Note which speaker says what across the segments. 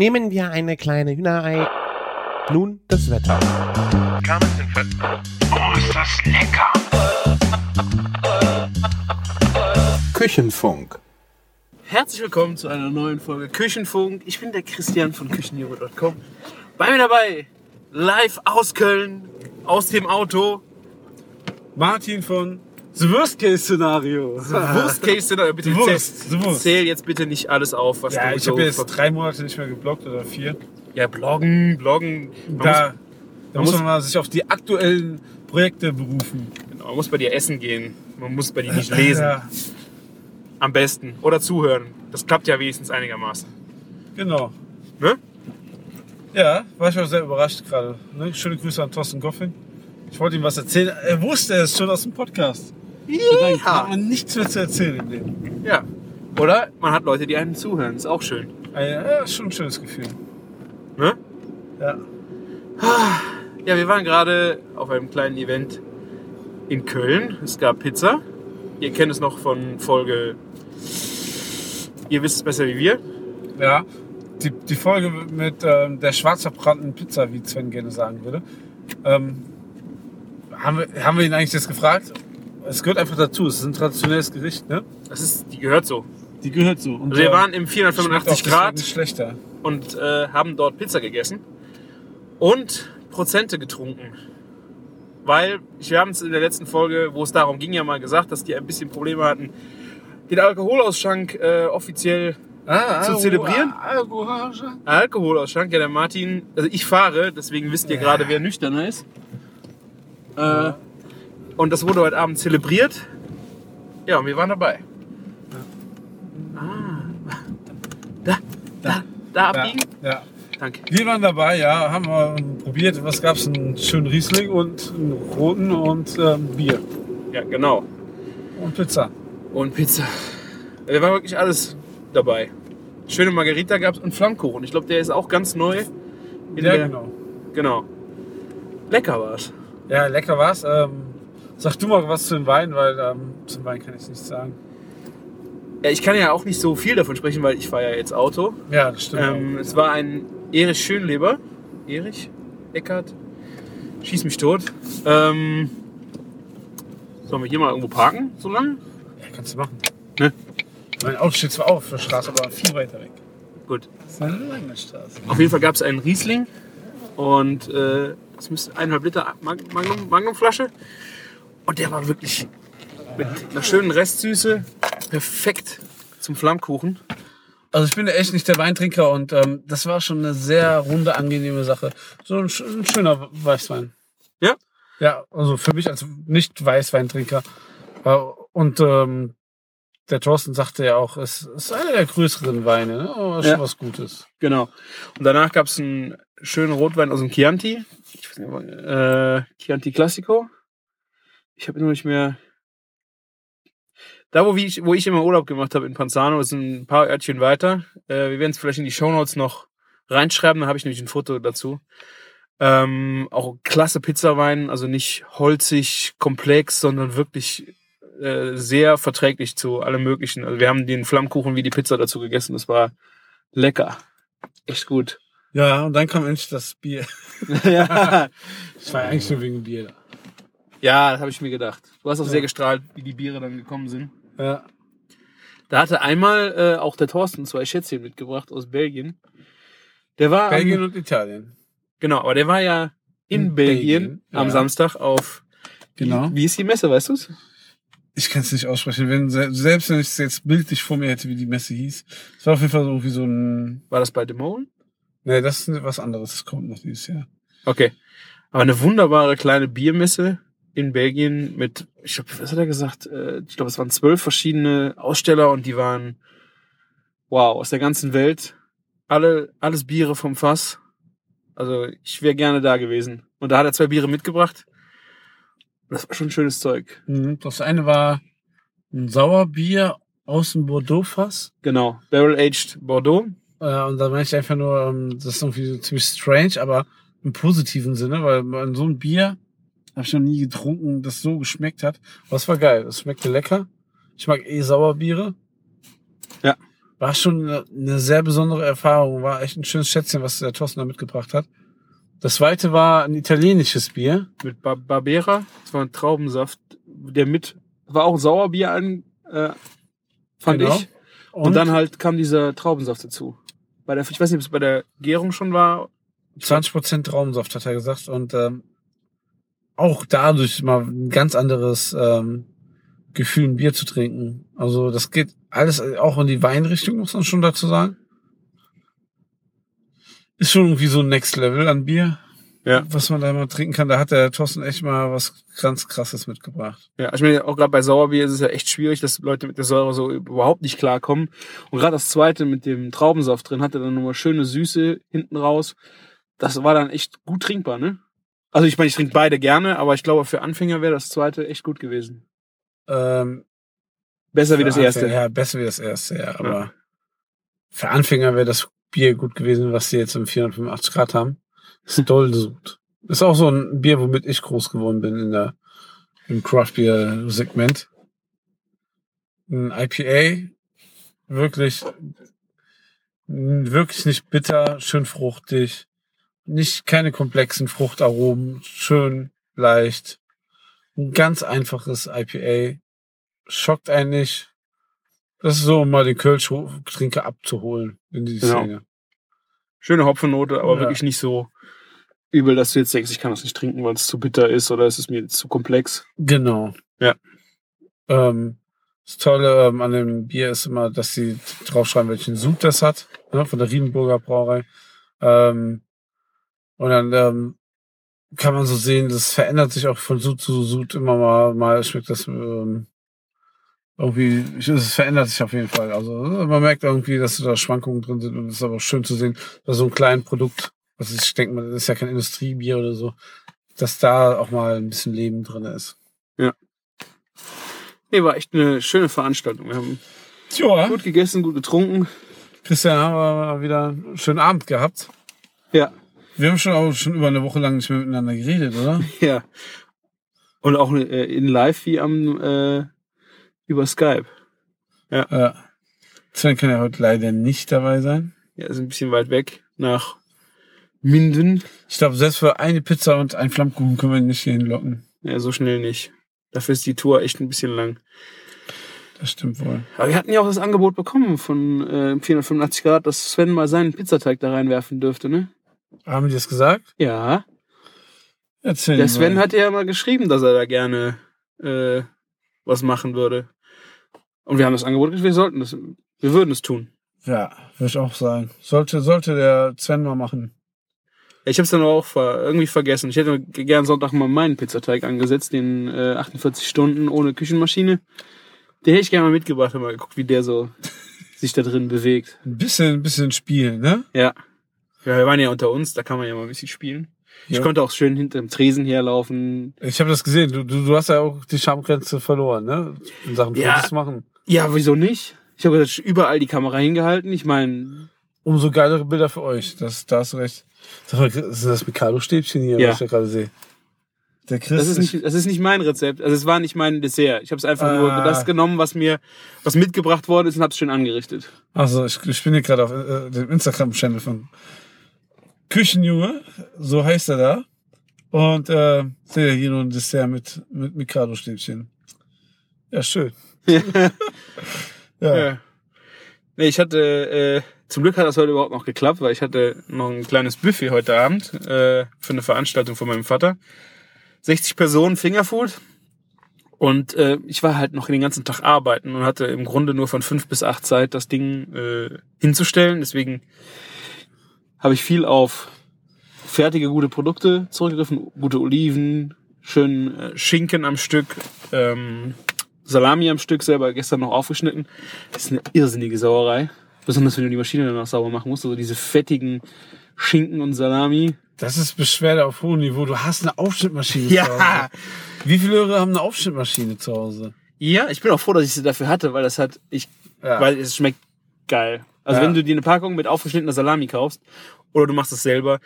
Speaker 1: Nehmen wir eine kleine Hühnerei. Nun das Wetter.
Speaker 2: Oh, ist das lecker!
Speaker 3: Küchenfunk.
Speaker 4: Herzlich willkommen zu einer neuen Folge Küchenfunk. Ich bin der Christian von Küchenhero.com. Bei mir dabei, live aus Köln, aus dem Auto.
Speaker 5: Martin von The Worst Case Szenario.
Speaker 4: Worst Case Scenario. Bitte
Speaker 5: The
Speaker 4: zähl,
Speaker 5: The
Speaker 4: zähl jetzt bitte nicht alles auf, was
Speaker 5: Ja,
Speaker 4: du
Speaker 5: ich
Speaker 4: so
Speaker 5: habe jetzt drei Monate nicht mehr geblockt oder vier.
Speaker 4: Ja, bloggen, bloggen. Man,
Speaker 5: Da, da
Speaker 4: man
Speaker 5: muss
Speaker 4: muss-
Speaker 5: man mal sich auf die aktuellen Projekte berufen.
Speaker 4: muss, genau, man muss bei dir essen gehen. Man muss bei dir nicht lesen.
Speaker 5: Ja,
Speaker 4: Am besten. Oder zuhören. Das klappt ja wenigstens einigermaßen.
Speaker 5: genau.
Speaker 4: Ne?
Speaker 5: Ja, war ich auch sehr überrascht gerade. Ne? Schöne Grüße an Thorsten Goffin. Ich wollte ihm was erzählen. Er wusste es schon aus dem Podcast. Dann hat man nichts mehr zu erzählen im Leben.
Speaker 4: Ja. Oder man hat Leute, die einem zuhören. Ist auch schön.
Speaker 5: Ah, Ja, ja, ist schon ein schönes Gefühl.
Speaker 4: Ne?
Speaker 5: Ja.
Speaker 4: Ja, wir waren gerade auf einem kleinen Event in Köln. Es gab Pizza. Ihr kennt es noch von Folge. Ihr wisst es besser wie wir.
Speaker 5: Ja, die, die Folge mit ähm, der schwarz verbrannten Pizza, wie Sven gerne sagen würde. Ähm, haben, wir, haben wir ihn eigentlich jetzt gefragt? Es gehört einfach dazu. Es ist ein traditionelles Gericht, ne?
Speaker 4: Das ist, die gehört so.
Speaker 5: Die gehört so. Und,
Speaker 4: Also wir waren im
Speaker 5: schmeckt auch
Speaker 4: 485
Speaker 5: deswegen
Speaker 4: Grad
Speaker 5: Nicht schlechter.
Speaker 4: und äh, haben dort Pizza gegessen und Prozente getrunken. Weil, wir haben es in der letzten Folge, wo es darum ging, ja mal gesagt, dass die ein bisschen Probleme hatten, den Alkoholausschank äh, offiziell
Speaker 5: Ah,
Speaker 4: Zu zelebrieren?
Speaker 5: Alkohol.
Speaker 4: Alkoholausschank. Ja, der Martin, also ich fahre, deswegen wisst ihr gerade, wer nüchterner ist. Äh, und das wurde heute Abend zelebriert. Ja, und wir waren dabei. Ah, da, da, da
Speaker 5: Ja,
Speaker 4: abbiegen.
Speaker 5: ja.
Speaker 4: Danke.
Speaker 5: Wir waren dabei, ja, haben wir probiert. Was gab's? Einen schönen Riesling und einen roten und ähm, Bier.
Speaker 4: Ja, genau.
Speaker 5: Und Pizza.
Speaker 4: Und Pizza. Da war wirklich alles dabei. Schöne Margarita gab es und Flammkuchen. Ich glaube, der ist auch ganz neu.
Speaker 5: Ja,
Speaker 4: der,
Speaker 5: genau.
Speaker 4: genau. Lecker war's.
Speaker 5: Ja, lecker war's. Ähm, sag du mal was zu dem Wein, weil ähm, zum Wein kann ich nichts sagen.
Speaker 4: Ja, ich kann ja auch nicht so viel davon sprechen, weil ich fahre ja jetzt Auto.
Speaker 5: Ja, das stimmt.
Speaker 4: Ähm, es war ein Erich Schönleber. Erich? Eckart? Schieß mich tot. Ähm, sollen wir hier mal irgendwo parken, so lange?
Speaker 5: Ja, kannst du machen.
Speaker 4: Ne?
Speaker 5: Mein Auto steht zwar auf der Straße, aber viel weiter weg.
Speaker 4: Gut.
Speaker 5: Das ist eine lange Straße.
Speaker 4: Auf jeden Fall gab es einen Riesling und äh, das müsste eineinhalb Liter Mag- Magnum, Magnumflasche. Und der war wirklich mit einer schönen Restsüße perfekt zum Flammkuchen.
Speaker 5: Also ich bin echt nicht der Weintrinker und ähm, das war schon eine sehr runde, angenehme Sache. So ein, ein schöner Weißwein.
Speaker 4: Ja?
Speaker 5: Ja, also für mich als nicht Weißweintrinker. Äh, Und ähm, der Thorsten sagte ja auch, es ist einer der größeren Weine, ne? aber schon
Speaker 4: Ja.
Speaker 5: was Gutes.
Speaker 4: Genau. Und danach gab es einen schönen Rotwein aus dem Chianti. Ich weiß nicht, äh, Chianti Classico. Ich habe nur nicht mehr. Da, wo ich, wo ich immer Urlaub gemacht habe in Panzano, ist ein paar Örtchen weiter. Äh, wir werden es vielleicht in die Shownotes noch reinschreiben, da habe ich nämlich ein Foto dazu. Ähm, auch klasse Pizzawein, also nicht holzig, komplex, sondern wirklich äh, sehr verträglich zu allem möglichen. Also wir haben den Flammkuchen wie die Pizza dazu gegessen. Das war lecker. Echt gut.
Speaker 5: Ja, und dann kam endlich das Bier.
Speaker 4: ja,
Speaker 5: Ich war eigentlich nur wegen Bier da.
Speaker 4: ja das habe ich mir gedacht. Du hast auch sehr gestrahlt, wie die Biere dann gekommen sind.
Speaker 5: Ja.
Speaker 4: Da hatte einmal äh, auch der Thorsten zwei Schätzchen mitgebracht aus Belgien. Der war
Speaker 5: Belgien
Speaker 4: am,
Speaker 5: und Italien.
Speaker 4: genau, aber der war ja in,
Speaker 5: In
Speaker 4: Belgien,
Speaker 5: Belgien,
Speaker 4: am
Speaker 5: ja.
Speaker 4: Samstag auf
Speaker 5: Genau.
Speaker 4: Wie, wie ist die Messe, weißt du's?
Speaker 5: Ich kann es nicht aussprechen. Wenn, se- selbst wenn ich es jetzt bildlich vor mir hätte, wie die Messe hieß. Es war auf jeden Fall so irgendwie so ein...
Speaker 4: War das bei The Mole?
Speaker 5: Nee, das ist was anderes. Das kommt noch dieses Jahr.
Speaker 4: Okay. Aber eine wunderbare kleine Biermesse in Belgien mit, ich glaube, was hat er gesagt? Äh, Ich glaube, es waren zwölf verschiedene Aussteller und die waren, wow, aus der ganzen Welt. Alle, alles Biere vom Fass. Also ich wäre gerne da gewesen. Und da hat er zwei Biere mitgebracht. Das war schon schönes Zeug.
Speaker 5: Mhm. Das eine war ein Sauerbier aus dem Bordeaux-Fass.
Speaker 4: Genau. Barrel Aged Bordeaux.
Speaker 5: Äh, und da meine ich einfach nur, ähm, das ist irgendwie so ziemlich strange, aber im positiven Sinne, weil man so ein Bier habe ich noch nie getrunken, das so geschmeckt hat. Aber es war geil. Es schmeckte lecker. Ich mag eh Sauerbiere.
Speaker 4: Ja.
Speaker 5: War schon eine, eine sehr besondere Erfahrung. War echt ein schönes Schätzchen, was der Thorsten da mitgebracht hat. Das zweite war ein italienisches Bier.
Speaker 4: Mit Bar Barbera. Das war ein Traubensaft, der mit, war auch ein Sauerbier an, äh, fand
Speaker 5: Genau.
Speaker 4: ich. Und, dann halt kam dieser Traubensaft dazu. Bei der, ich weiß nicht, ob es bei der Gärung schon war.
Speaker 5: 20% Traubensaft, hat er gesagt. Und ähm, auch dadurch mal ein ganz anderes ähm, Gefühl, ein Bier zu trinken. Also das geht alles auch in die Weinrichtung, muss man schon dazu sagen. Ist schon irgendwie so ein Next Level an Bier,
Speaker 4: Ja.
Speaker 5: was man da mal trinken kann. Da hat der Thorsten echt mal was ganz Krasses mitgebracht.
Speaker 4: Ja, ich meine, auch gerade bei Sauerbier ist es ja echt schwierig, dass Leute mit der Säure so überhaupt nicht klarkommen. Und gerade das zweite mit dem Traubensaft drin hatte dann nochmal schöne Süße hinten raus. Das war dann echt gut trinkbar, ne? Also ich meine, ich trinke beide gerne, aber ich glaube, für Anfänger wäre das zweite echt gut gewesen.
Speaker 5: Ähm,
Speaker 4: Besser wie das erste.
Speaker 5: Anfänger- Ja, besser wie das erste, ja. Aber
Speaker 4: Ja.
Speaker 5: für Anfänger wäre das Bier gut gewesen, was sie jetzt im 485 Grad haben. Gesucht. Ist auch so ein Bier, womit ich groß geworden bin in der, im Craft Beer Segment. Ein IPA. Wirklich, wirklich nicht bitter, schön fruchtig. Nicht, keine komplexen Fruchtaromen, schön leicht. Ein ganz einfaches IPA. Schockt einen nicht. Das ist so, um mal den Kölsch-Trinker abzuholen in die
Speaker 4: Genau.
Speaker 5: Szene.
Speaker 4: Schöne Hopfennote, aber
Speaker 5: Ja.
Speaker 4: wirklich nicht so übel, dass du jetzt denkst, ich kann das nicht trinken, weil es zu bitter ist oder es ist mir zu komplex.
Speaker 5: Genau.
Speaker 4: Ja.
Speaker 5: Ähm, das Tolle ähm, an dem Bier ist immer, dass sie draufschreiben, welchen Sud das hat, ne, von der Riedenburger Brauerei. Ähm, und dann ähm, kann man so sehen, das verändert sich auch von Sud zu Sud immer mal. Mal schmeckt das ähm, irgendwie, es verändert sich auf jeden Fall. Also man merkt irgendwie, dass da Schwankungen drin sind und es ist aber schön zu sehen, dass so ein kleines Produkt, was ich denke mal, das ist ja kein Industriebier oder so, dass da auch mal ein bisschen Leben drin ist.
Speaker 4: Nee, war echt eine schöne Veranstaltung. Wir haben
Speaker 5: Tja,
Speaker 4: gut gegessen, gut getrunken.
Speaker 5: Christian, haben wir wieder einen schönen Abend gehabt.
Speaker 4: Ja.
Speaker 5: Wir haben schon auch schon über eine Woche lang nicht mehr miteinander geredet, oder?
Speaker 4: Ja. Und auch äh, in live wie am äh, über Skype.
Speaker 5: Ja. Sven kann ja heute leider nicht dabei sein.
Speaker 4: Ja, ist ein bisschen weit weg nach Minden.
Speaker 5: Ich glaube, selbst für eine Pizza und ein Flammkuchen können wir ihn nicht hier hinlocken.
Speaker 4: Ja, so schnell nicht. Dafür ist die Tour echt ein bisschen lang.
Speaker 5: Das stimmt wohl.
Speaker 4: Aber wir hatten ja auch das Angebot bekommen von äh, 485 Grad, dass Sven mal seinen Pizzateig da reinwerfen dürfte, ne?
Speaker 5: Haben die das gesagt?
Speaker 4: Ja.
Speaker 5: Erzähl
Speaker 4: Der
Speaker 5: mal.
Speaker 4: Sven hat ja mal geschrieben, dass er da gerne äh, was machen würde. Und wir haben das Angebot gekriegt, wir sollten das, wir würden es tun.
Speaker 5: Ja, würde ich auch sagen. Sollte, sollte der Sven mal machen.
Speaker 4: Ich habe es dann auch irgendwie vergessen. Ich hätte gern Sonntag mal meinen Pizzateig angesetzt, den äh, 48 Stunden ohne Küchenmaschine. Den hätte ich gerne mal mitgebracht mal geguckt, wie der so sich da drin bewegt.
Speaker 5: Ein bisschen, ein bisschen spielen, ne?
Speaker 4: Ja. Ja, wir waren ja unter uns, da kann man ja mal ein bisschen spielen. Ich
Speaker 5: Ja.
Speaker 4: konnte auch schön hinter dem Tresen herlaufen.
Speaker 5: Ich habe das gesehen. Du, du, du hast ja auch die Schamgrenze verloren, ne? In Sachen
Speaker 4: Ja.
Speaker 5: Fotos machen.
Speaker 4: Ja, wieso nicht? Ich habe überall die Kamera hingehalten. Ich meine,
Speaker 5: Umso geilere Bilder für euch. Das, da hast du recht. Mal, ist das Mikado-Stäbchen hier,
Speaker 4: Ja.
Speaker 5: was ich da gerade sehe? Der Chris
Speaker 4: das ist nicht, das ist nicht mein Rezept. Also es war nicht mein Dessert. Ich habe es einfach nur
Speaker 5: Ah.
Speaker 4: das genommen, was mir, was mitgebracht worden ist und habe es schön angerichtet.
Speaker 5: Also ich, ich bin hier gerade auf äh, dem Instagram-Channel von Küchenjunge, so heißt er da. Und äh, sehe hier nur ein Dessert mit, mit Mikado-Stäbchen. Ja, schön. ja.
Speaker 4: Ja. Nee, ich hatte, äh, zum Glück hat das heute überhaupt noch geklappt, weil ich hatte noch ein kleines Buffet heute Abend äh, für eine Veranstaltung von meinem Vater. 60 Personen Fingerfood. Und äh, ich war halt noch den ganzen Tag arbeiten und hatte im Grunde nur von fünf bis acht Zeit, das Ding äh, hinzustellen. Deswegen habe ich viel auf fertige, gute Produkte zurückgegriffen. Gute Oliven, schön äh, Schinken am Stück, ähm, Salami am Stück selber gestern noch aufgeschnitten. Das ist eine irrsinnige Sauerei. Besonders wenn du die Maschine danach sauber machen musst. Also diese fettigen Schinken und Salami.
Speaker 5: Das ist Beschwerde auf hohem Niveau. Du hast eine Aufschnittmaschine zu
Speaker 4: Ja.
Speaker 5: Hause. Wie viele Leute haben eine Aufschnittmaschine zu Hause?
Speaker 4: Ja, ich bin auch froh, dass ich sie dafür hatte, weil das hat, ich,
Speaker 5: Ja.
Speaker 4: weil es schmeckt geil. Also
Speaker 5: Ja.
Speaker 4: wenn du dir eine Packung mit aufgeschnittener Salami kaufst oder du machst es selber,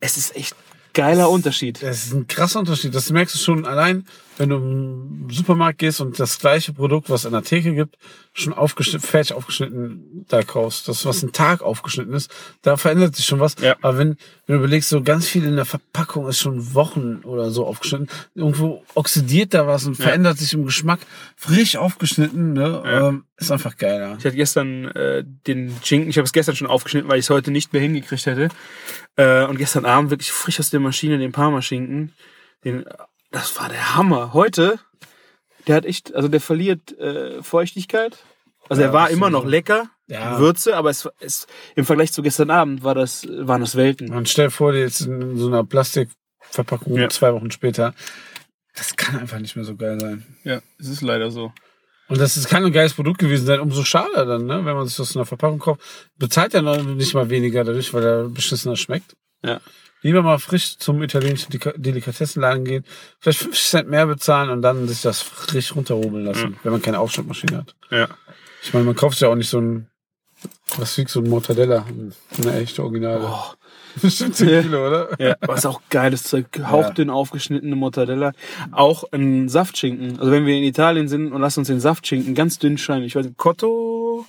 Speaker 4: es ist echt geiler Unterschied.
Speaker 5: Das ist ein krasser Unterschied. Das merkst du schon allein, wenn du im Supermarkt gehst und das gleiche Produkt, was in der Theke gibt, schon aufgeschnitten, fertig aufgeschnitten da kaufst. Das, was ein Tag aufgeschnitten ist, da verändert sich schon was.
Speaker 4: Ja.
Speaker 5: Aber wenn, wenn du überlegst, so ganz viel in der Verpackung ist schon Wochen oder so aufgeschnitten, irgendwo oxidiert da was und
Speaker 4: Ja.
Speaker 5: verändert sich im Geschmack. Frisch aufgeschnitten, ne?
Speaker 4: Ja.
Speaker 5: Ähm, ist einfach geiler.
Speaker 4: Ich hatte gestern äh, den Schinken, ich habe es gestern schon aufgeschnitten, weil ich es heute nicht mehr hingekriegt hätte. Äh, und gestern Abend wirklich frisch aus der Maschine den Parmaschinken. Den, das war der Hammer. Heute, der hat echt, also der verliert äh, Feuchtigkeit. Also
Speaker 5: Ja,
Speaker 4: er war immer noch lecker,
Speaker 5: Ja.
Speaker 4: Würze, aber es, es im Vergleich zu gestern Abend war das, waren das Welten.
Speaker 5: Und stell dir vor, jetzt in so einer Plastikverpackung
Speaker 4: Ja.
Speaker 5: zwei Wochen später. Das kann einfach nicht mehr so geil sein.
Speaker 4: Ja, es ist leider so.
Speaker 5: Und das ist, kann ein geiles Produkt gewesen sein, umso schade dann, ne? wenn man sich das in einer Verpackung kauft. Bezahlt ja noch nicht mal weniger dadurch, weil er beschissener schmeckt.
Speaker 4: Ja.
Speaker 5: Lieber mal frisch zum italienischen Delika- Delikatessenladen gehen, vielleicht 50 Cent mehr bezahlen und dann sich das frisch runterhobeln lassen, wenn man keine Aufschnittmaschine hat.
Speaker 4: Ja.
Speaker 5: Ich meine, man kauft ja auch nicht so ein, was wiegt so ein Mortadella? Eine echte Originale.
Speaker 4: Oh.
Speaker 5: Bestimmt 10
Speaker 4: Ja.
Speaker 5: Kilo, oder?
Speaker 4: Ja, ist auch geiles Zeug. Hauchdünn aufgeschnittene Mortadella. Auch ein Saftschinken. Also wenn wir in Italien sind und lassen uns den Saftschinken ganz dünn schneiden. Ich weiß nicht, Cotto,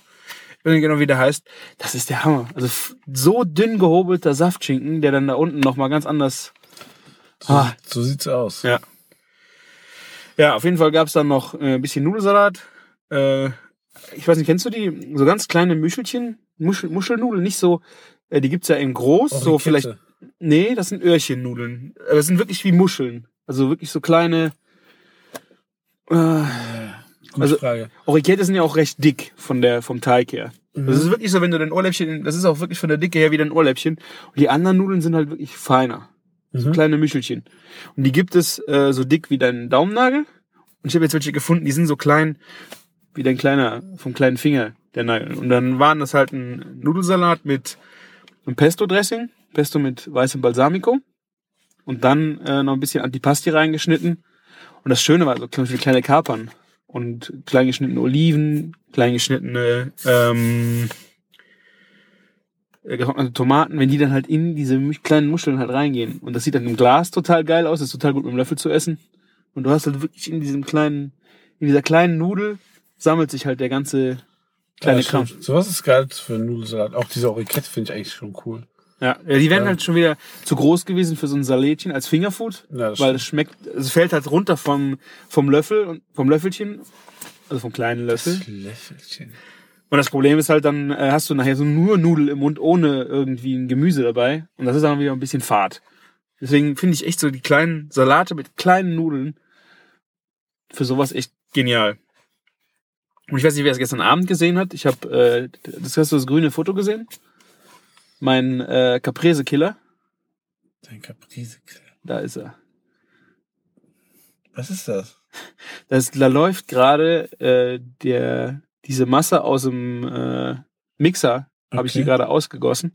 Speaker 4: ich weiß nicht genau, wie der heißt. Das ist der Hammer. Also so dünn gehobelter Saftschinken, der dann da unten nochmal ganz anders...
Speaker 5: So,
Speaker 4: Ah.
Speaker 5: so sieht's aus.
Speaker 4: Ja. Ja, auf jeden Fall gab's dann noch äh, ein bisschen Nudelsalat. Äh, ich weiß nicht, kennst du die? So ganz kleine Muschelchen? Muschel, Muschelnudeln, nicht so... Äh, die gibt's ja in groß,
Speaker 5: Auch
Speaker 4: so vielleicht
Speaker 5: Kette.
Speaker 4: Nee, das sind Öhrchennudeln. Aber es sind wirklich wie Muscheln. Also wirklich so kleine. Äh,
Speaker 5: Gute
Speaker 4: also-
Speaker 5: Frage.
Speaker 4: Orikette sind ja auch recht dick von der, vom Teig her.
Speaker 5: Mhm.
Speaker 4: Das ist wirklich so, wenn du dein Ohrläppchen, das ist auch wirklich von der Dicke her wie dein Ohrläppchen. Und die anderen Nudeln sind halt wirklich feiner. So
Speaker 5: Mhm.
Speaker 4: kleine Müschelchen. Und die gibt es äh, so dick wie dein Daumennagel. Und ich habe jetzt welche gefunden, die sind so klein wie dein kleiner, vom kleinen Finger, der Nagel. Und dann waren das halt ein Nudelsalat mit einem Pesto-Dressing, Pesto mit weißem Balsamico. Und dann äh, noch ein bisschen Antipasti reingeschnitten. Und das Schöne war so kleine Kapern und klein geschnittene Oliven, klein geschnittene ähm, äh, getrocknete Tomaten, wenn die dann halt in diese kleinen Muscheln halt reingehen. Und das sieht dann im Glas total geil aus, ist total gut mit dem Löffel zu essen. Und du hast halt wirklich in diesem kleinen, in dieser kleinen Nudel sammelt sich halt der ganze kleine
Speaker 5: ja,
Speaker 4: Kram.
Speaker 5: stimmt. Sowas ist geil für einen Nudelsalat. Auch diese Orikette finde ich eigentlich schon cool.
Speaker 4: Ja, ja die wären
Speaker 5: Ja.
Speaker 4: halt schon wieder zu groß gewesen für so ein Salätchen als Fingerfood,
Speaker 5: Ja, das
Speaker 4: weil es schmeckt, es fällt halt runter vom, vom Löffel und vom Löffelchen, also vom kleinen Löffel.
Speaker 5: Das Löffelchen.
Speaker 4: Und das Problem ist halt, dann äh, hast du nachher so nur Nudel im Mund ohne irgendwie ein Gemüse dabei. Und das ist dann wieder ein bisschen fad. Deswegen finde ich echt so die kleinen Salate mit kleinen Nudeln für sowas echt genial. Und ich weiß nicht, wer es gestern Abend gesehen hat. Ich habe, äh, das hast du das grüne Foto gesehen? Mein äh, Caprese-Killer.
Speaker 5: Dein Caprese.
Speaker 4: Da ist er.
Speaker 5: Was ist das?
Speaker 4: Das, da läuft gerade äh, der diese Masse aus dem äh, Mixer, habe ich die
Speaker 5: Okay.
Speaker 4: gerade ausgegossen.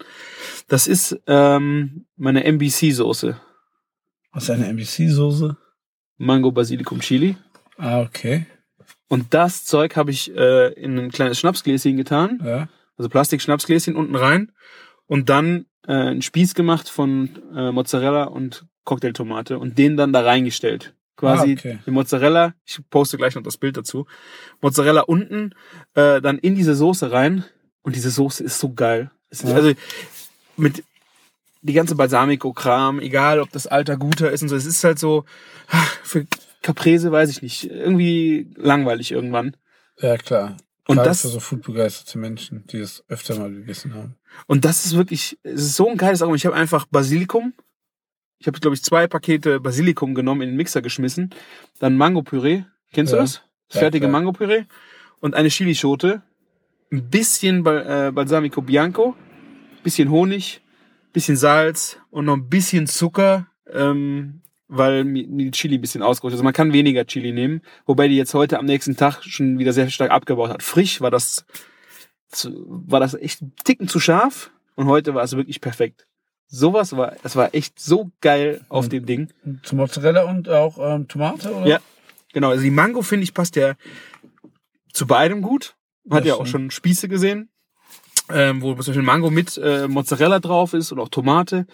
Speaker 4: Das ist ähm, meine MBC-Soße.
Speaker 5: Was eine NBC-Soße?
Speaker 4: Mango Basilikum Chili.
Speaker 5: Ah, okay.
Speaker 4: Und das Zeug habe ich äh, in ein kleines Schnapsgläschen getan.
Speaker 5: Ja.
Speaker 4: Also Plastik-Schnapsgläschen unten rein. Und dann äh, einen Spieß gemacht von äh, Mozzarella und Cocktailtomate und den dann da reingestellt. Quasi
Speaker 5: Ah, okay.
Speaker 4: die Mozzarella, ich poste gleich noch das Bild dazu. Mozzarella unten, äh, dann in diese Soße rein. Und diese Soße ist so geil. Es ist,
Speaker 5: Ja.
Speaker 4: Also mit die ganze Balsamico-Kram, egal ob das alter guter ist und so, es ist halt so, ah, für Caprese weiß ich nicht, irgendwie langweilig irgendwann.
Speaker 5: Ja, klar.
Speaker 4: Und
Speaker 5: Gerade
Speaker 4: das-
Speaker 5: für so foodbegeisterte Menschen, die das öfter mal gegessen haben.
Speaker 4: Und das ist wirklich, es ist so ein geiles Argument. Ich habe einfach Basilikum. Ich habe, glaube ich, zwei Pakete Basilikum genommen, in den Mixer geschmissen. Dann Mango-Püree. Kennst du
Speaker 5: Ja.
Speaker 4: das? Das
Speaker 5: Ja,
Speaker 4: fertige. Mango-Püree. Und eine Chilischote. Ein bisschen Bal äh, Balsamico Bianco. Bisschen Honig. Bisschen Salz. Und noch ein bisschen Zucker. Ähm, weil mir die Chili ein bisschen ausgerutscht ist. Also man kann weniger Chili nehmen. Wobei die jetzt heute am nächsten Tag schon wieder sehr stark abgebaut hat. Frisch war das war das echt ein Ticken zu scharf und heute war es wirklich perfekt. Sowas war, es war echt so geil auf
Speaker 5: Mhm.
Speaker 4: dem Ding.
Speaker 5: Zu Mozzarella und auch ähm, Tomate, oder?
Speaker 4: Ja. Genau, also die Mango finde ich passt ja zu beidem gut. Hat
Speaker 5: Ja,
Speaker 4: ja auch schon Spieße gesehen. Ähm, wo zum Beispiel Mango mit äh, Mozzarella drauf ist und auch Tomate.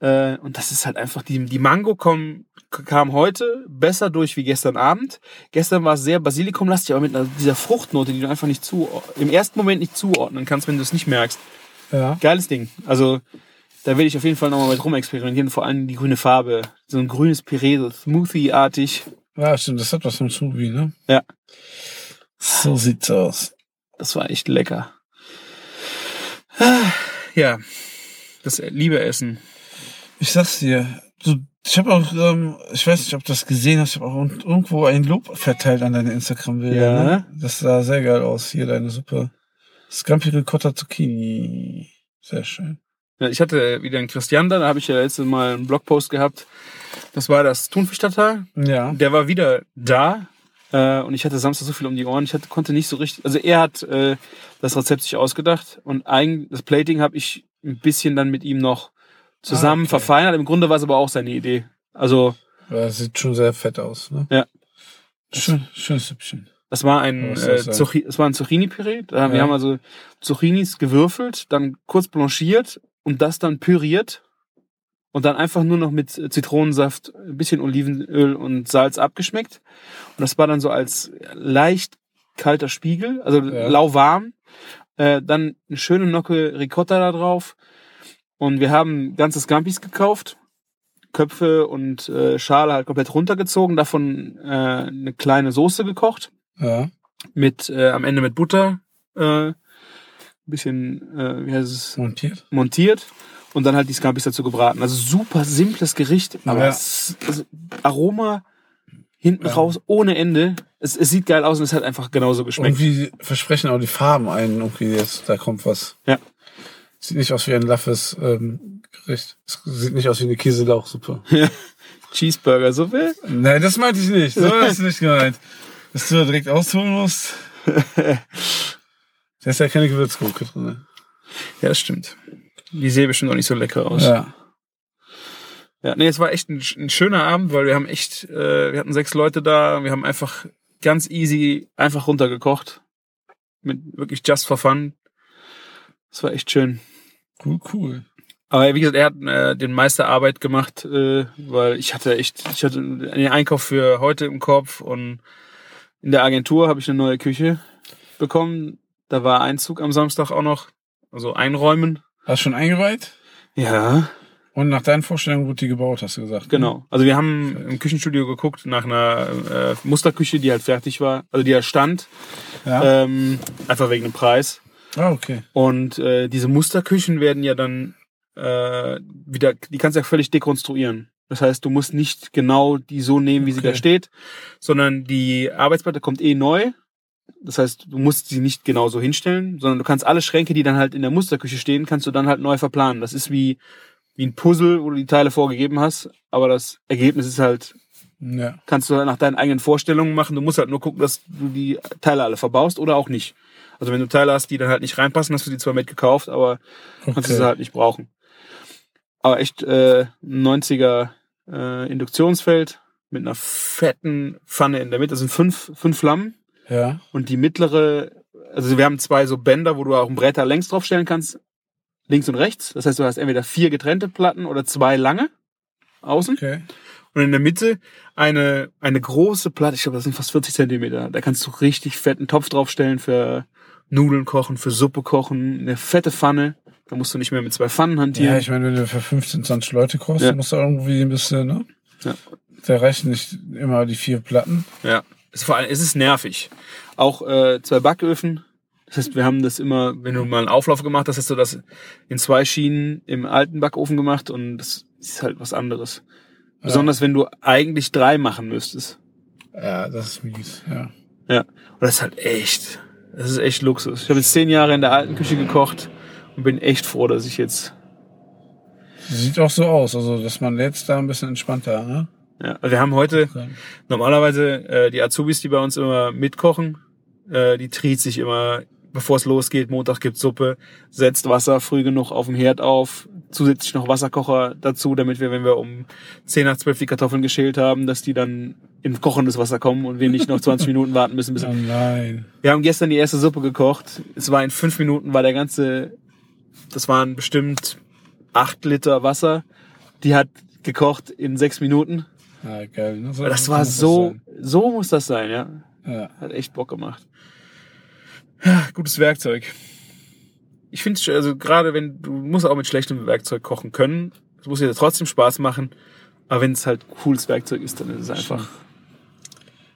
Speaker 4: Äh, und das ist halt einfach, die, die Mango kommen, kam heute besser durch wie gestern Abend. Gestern war es sehr basilikumlastig, aber mit einer, dieser Fruchtnote, die du einfach nicht zu, im ersten Moment nicht zuordnen kannst, wenn du es nicht merkst.
Speaker 5: Ja.
Speaker 4: Geiles Ding. Also da will ich auf jeden Fall nochmal mit rumexperimentieren. Vor allem die grüne Farbe. So ein grünes Püree, so Smoothie-artig.
Speaker 5: Ja, stimmt, das hat was mit Smoothie, ne?
Speaker 4: Ja.
Speaker 5: So sieht's aus.
Speaker 4: Das war echt lecker. Ah, Ja, das liebe Essen.
Speaker 5: Ich sag's dir, du, ich habe auch, ähm, ich weiß nicht, ob du das gesehen hast, ich habe auch irgendwo ein Lob verteilt an deine Instagram-Bilder.
Speaker 4: Ja.
Speaker 5: Ne? Das sah sehr geil aus. Hier deine Suppe. Scampi Ricotta Zucchini. Sehr schön.
Speaker 4: Ja, ich hatte wieder einen Christian da, da habe ich ja letztes Mal einen Blogpost gehabt. Das war das Thunfischstadttal.
Speaker 5: Ja.
Speaker 4: Der war wieder da. Äh, und ich hatte Samstag so viel um die Ohren, ich hatte, konnte nicht so richtig. Also er hat äh, das Rezept sich ausgedacht und eigentlich das Plating habe ich ein bisschen dann mit ihm noch zusammen
Speaker 5: Ah, okay.
Speaker 4: verfeinert. Im Grunde war es aber auch seine Idee. Also
Speaker 5: Das sieht schon sehr fett aus, ne?
Speaker 4: Ja.
Speaker 5: Schön, schönes Süppchen.
Speaker 4: Das war ein, äh,
Speaker 5: das sein?
Speaker 4: Zucchi das war ein Zucchini-Püree. Wir
Speaker 5: Ja.
Speaker 4: haben also Zucchinis gewürfelt, dann kurz blanchiert und das dann püriert und dann einfach nur noch mit Zitronensaft, ein bisschen Olivenöl und Salz abgeschmeckt. Und das war dann so als leicht kalter Spiegel, also
Speaker 5: Ja.
Speaker 4: lauwarm. Äh, dann eine schöne Nocke Ricotta da drauf. Und wir haben ganze Scampis gekauft. Köpfe und äh, Schale halt komplett runtergezogen, davon äh, eine kleine Soße gekocht
Speaker 5: Ja.
Speaker 4: mit äh, am Ende mit Butter äh, bisschen äh, wie heißt es
Speaker 5: Montiert.
Speaker 4: montiert und dann halt die Scampis dazu gebraten. Also super simples Gericht, aber
Speaker 5: Ja.
Speaker 4: es, also Aroma hinten
Speaker 5: Ja.
Speaker 4: raus ohne Ende. Es, es sieht geil aus und es hat einfach genauso geschmeckt.
Speaker 5: Irgendwie versprechen auch die Farben einen, irgendwie jetzt, da kommt was.
Speaker 4: Ja.
Speaker 5: Sieht nicht aus wie ein laffes ähm, Gericht. Es sieht nicht aus wie eine Käselauchsuppe.
Speaker 4: Cheeseburger, so will.
Speaker 5: Nein, das meinte ich nicht. So ist nicht gemeint. Dass du da direkt ausholen musst. Da ist ja keine Gewürzgurke drin.
Speaker 4: Ja, das stimmt. Die sehen bestimmt auch nicht so lecker aus.
Speaker 5: Ja.
Speaker 4: Ja, nee, es war echt ein, ein schöner Abend, weil wir haben echt, äh, wir hatten sechs Leute da, wir haben einfach ganz easy einfach runtergekocht. Mit wirklich just for fun. Das war echt schön.
Speaker 5: Cool, cool.
Speaker 4: Aber wie gesagt, er hat äh, den meiste Arbeit gemacht, äh, weil ich hatte echt, ich hatte den Einkauf für heute im Kopf und in der Agentur habe ich eine neue Küche bekommen. Da war Einzug am Samstag auch noch, also einräumen.
Speaker 5: Hast du schon eingeweiht?
Speaker 4: Ja,
Speaker 5: Und nach deinen Vorstellungen wurde die gebaut, hast du gesagt. ne?
Speaker 4: genau. Also wir haben im Küchenstudio geguckt nach einer äh, Musterküche, die halt fertig war, also die da stand,
Speaker 5: Ja.
Speaker 4: ähm, einfach wegen dem Preis.
Speaker 5: Ah, okay.
Speaker 4: Und äh, diese Musterküchen werden ja dann äh, wieder, die kannst du ja völlig dekonstruieren. Das heißt, du musst nicht genau die so nehmen, wie sie
Speaker 5: Okay.
Speaker 4: da steht, sondern die Arbeitsplatte kommt eh neu. Das heißt, du musst sie nicht genau so hinstellen, sondern du kannst alle Schränke, die dann halt in der Musterküche stehen, kannst du dann halt neu verplanen. Das ist wie, wie ein Puzzle, wo du die Teile vorgegeben hast, aber das Ergebnis ist halt,
Speaker 5: Ja.
Speaker 4: kannst du halt nach deinen eigenen Vorstellungen machen. Du musst halt nur gucken, dass du die Teile alle verbaust oder auch nicht. Also wenn du Teile hast, die dann halt nicht reinpassen, hast du die zwar mitgekauft, aber kannst du sie
Speaker 5: Okay.
Speaker 4: halt nicht brauchen. Aber echt äh, ein 90er äh, Induktionsfeld mit einer fetten Pfanne in der Mitte. Das sind fünf, fünf Flammen
Speaker 5: Ja.
Speaker 4: und die mittlere, also wir haben zwei so Bänder, wo du auch einen Bretter längs draufstellen kannst, links und rechts. Das heißt, du hast entweder vier getrennte Platten oder zwei lange außen.
Speaker 5: Okay.
Speaker 4: Und in der Mitte eine, eine große Platte, ich glaube, das sind fast 40 Zentimeter. Da kannst du richtig fetten Topf draufstellen für Nudeln kochen, für Suppe kochen, eine fette Pfanne. Da musst du nicht mehr mit zwei Pfannen hantieren.
Speaker 5: Ja, ich meine, wenn du für 15, 20 Leute kochst,
Speaker 4: Ja.
Speaker 5: musst du irgendwie ein bisschen, ne?
Speaker 4: Ja.
Speaker 5: Da reichen nicht immer die vier Platten.
Speaker 4: Ja. Es, vor allem, es ist nervig. Auch äh, zwei Backöfen. Das heißt, wir haben das immer, wenn du mal einen Auflauf gemacht hast, hast du das in zwei Schienen im alten Backofen gemacht und das ist halt was anderes. Besonders wenn du eigentlich drei machen müsstest.
Speaker 5: Ja, das ist mies, ja.
Speaker 4: Ja. Und das ist halt echt, das ist echt Luxus. Ich habe jetzt zehn Jahre in der alten Küche gekocht und bin echt froh, dass ich jetzt,
Speaker 5: Sieht auch so aus, also dass man jetzt da ein bisschen entspannter, ne?
Speaker 4: Ja, wir haben heute normalerweise äh, die Azubis, die bei uns immer mitkochen, äh, die triet sich immer, bevor es losgeht, Montag gibt's Suppe, setzt Wasser früh genug auf dem Herd auf, zusätzlich noch Wasserkocher dazu, damit wir, wenn wir um 10 nach 12 die Kartoffeln geschält haben, dass die dann in kochendes Wasser kommen und wir nicht noch 20 Minuten warten müssen, bis
Speaker 5: Oh nein.
Speaker 4: Wir haben gestern die erste Suppe gekocht. Es war in fünf Minuten war der ganze das waren bestimmt acht Liter Wasser. Die hat gekocht in sechs Minuten.
Speaker 5: Ja, geil. So
Speaker 4: Das war so, so muss das sein, ja.
Speaker 5: Ja.
Speaker 4: Hat echt Bock gemacht. Ja, gutes Werkzeug. Ich finde, also gerade wenn du musst auch mit schlechtem Werkzeug kochen können. Es muss dir trotzdem Spaß machen. Aber wenn es halt cooles Werkzeug ist, dann ist es einfach.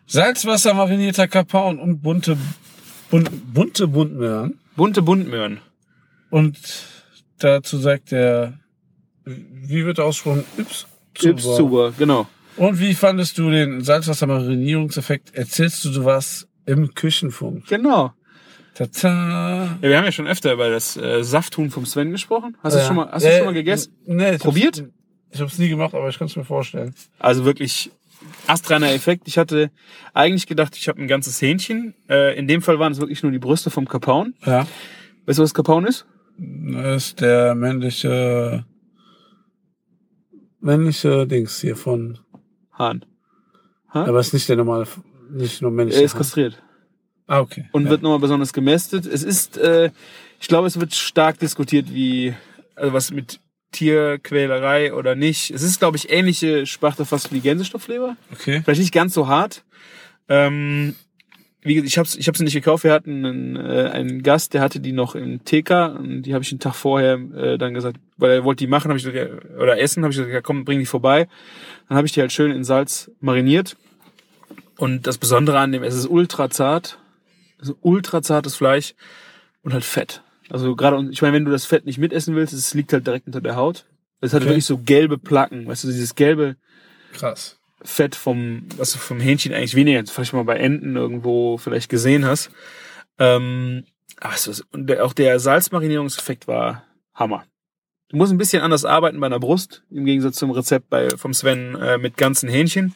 Speaker 5: Salzwasser, marinierter Kapaun und bunte, bunt, bunte Buntmöhren.
Speaker 4: Bunte Buntmöhren.
Speaker 5: Und dazu sagt er, wie wird er ausgesprochen? Yps.
Speaker 4: Chips Zuber, genau.
Speaker 5: Und wie fandest du den Salzwasser-Marinierungseffekt? Erzählst du was im Küchenfunk?
Speaker 4: Genau.
Speaker 5: Tata.
Speaker 4: Ja, wir haben ja schon öfter über das äh, Safthuhn vom Sven gesprochen. Hast du
Speaker 5: Ja.
Speaker 4: schon mal, hast du
Speaker 5: Äh,
Speaker 4: schon mal gegessen?
Speaker 5: Nee, ich
Speaker 4: Probiert?
Speaker 5: Hab's, ich habe es nie gemacht, aber ich kann es mir vorstellen.
Speaker 4: Also wirklich astreiner Effekt. Ich hatte eigentlich gedacht, ich habe ein ganzes Hähnchen. Äh, in dem Fall waren es wirklich nur die Brüste vom Kapaun.
Speaker 5: Ja.
Speaker 4: Weißt du, was Kapaun ist?
Speaker 5: Das ist der männliche, männliche Dings hier von,
Speaker 4: Hahn.
Speaker 5: aber es ist nicht der normale, nicht nur männliche.
Speaker 4: Er ist
Speaker 5: Hahn.
Speaker 4: kastriert
Speaker 5: Ah, okay.
Speaker 4: und
Speaker 5: ja.
Speaker 4: wird nochmal besonders gemästet. Es ist, äh, ich glaube, es wird stark diskutiert, wie, also was mit Tierquälerei oder nicht. Es ist, glaube ich, ähnliche Sparte fast wie Gänsestoffleber.
Speaker 5: Okay.
Speaker 4: Vielleicht nicht ganz so hart. Ähm, wie gesagt, ich habe ich hab sie nicht gekauft. Wir hatten einen, äh, einen Gast, der hatte die noch im TK und die habe ich einen Tag vorher äh, dann gesagt, weil er wollte die machen, habe ich gesagt, oder essen, habe ich gesagt, ja, komm, bring die vorbei. Dann habe ich die halt schön in Salz mariniert. Und das Besondere an dem, es ist ultra zart, ist ultra zartes Fleisch und halt Fett. Also gerade, ich meine, wenn du das Fett nicht mitessen willst, es liegt halt direkt unter der Haut. Es hat
Speaker 5: Okay.
Speaker 4: wirklich so gelbe Placken, weißt du, dieses gelbe
Speaker 5: Krass.
Speaker 4: Fett vom, was du vom Hähnchen eigentlich weniger, vielleicht mal bei Enten irgendwo vielleicht gesehen hast. Ähm, ist, und auch der Salzmarinierungseffekt war Hammer. Du musst ein bisschen anders arbeiten bei einer Brust, im Gegensatz zum Rezept bei, vom Sven äh, mit ganzen Hähnchen.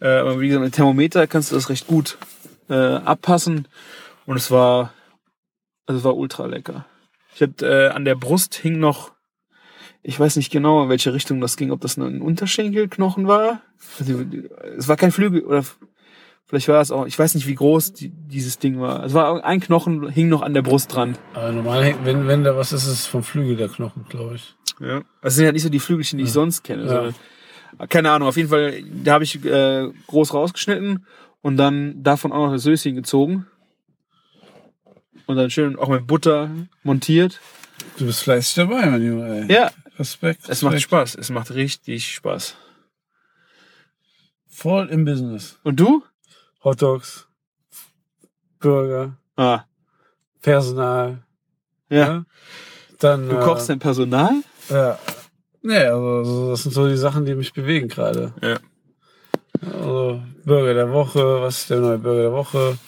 Speaker 4: Äh, aber wie gesagt, mit Thermometer kannst du das recht gut äh, abpassen. Und es war, also es war ultra lecker. Ich hatte, äh, an der Brust hing noch, ich weiß nicht genau, in welche Richtung das ging, ob das ein Unterschenkelknochen war. Also, Es war kein Flügel oder vielleicht war es auch, ich weiß nicht, wie groß die, dieses Ding war. Es war ein Knochen, hing noch an der Brust dran.
Speaker 5: Aber normal, hängt- wenn, wenn da was ist, ist es vom Flügel der Knochen, glaube ich.
Speaker 4: Ja. Das sind ja nicht so die Flügelchen, die ich
Speaker 5: Ja.
Speaker 4: sonst kenne.
Speaker 5: Ja.
Speaker 4: sondern- keine Ahnung, auf jeden Fall, da habe ich äh, groß rausgeschnitten und dann davon auch noch das Söschen gezogen. Und dann schön auch mit Butter montiert.
Speaker 5: Du bist fleißig dabei, mein Junge, ey.
Speaker 4: Ja,
Speaker 5: Respekt.
Speaker 4: es macht. Spaß. Es macht richtig Spaß.
Speaker 5: Voll im Business.
Speaker 4: Und du?
Speaker 5: Hotdogs, Burger,
Speaker 4: Ah,
Speaker 5: Personal.
Speaker 4: ja.
Speaker 5: Dann,
Speaker 4: Du kochst dein Personal?
Speaker 5: Ja. Nee, also so- das sind so die Sachen, die mich bewegen gerade.
Speaker 4: Ja.
Speaker 5: Also Burger der Woche, was ist der neue Burger der Woche?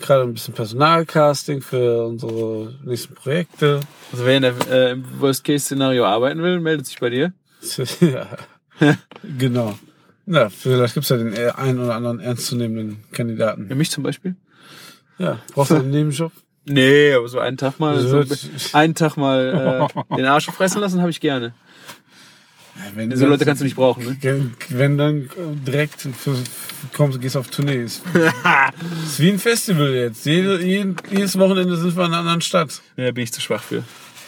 Speaker 5: Gerade ein bisschen Personalcasting für unsere nächsten Projekte.
Speaker 4: Also wer in der äh, im Worst-Case-Szenario arbeiten will, meldet sich bei dir.
Speaker 5: ja. genau. Ja, vielleicht gibt's ja den einen oder anderen ernstzunehmenden Kandidaten.
Speaker 4: Ja, mich zum Beispiel.
Speaker 5: Ja, brauchst du einen Nebenjob?
Speaker 4: Nee, aber so einen Tag mal, so, einen Tag mal äh, den Arsch fressen lassen, habe ich gerne.
Speaker 5: Wenn,
Speaker 4: So Leute kannst du nicht brauchen, ne?
Speaker 5: Wenn, dann äh, direkt kommst, gehst auf Tournee. Ist, ist wie ein Festival jetzt. Jede, jedes Wochenende sind wir in einer anderen Stadt.
Speaker 4: Ja, bin ich zu schwach für.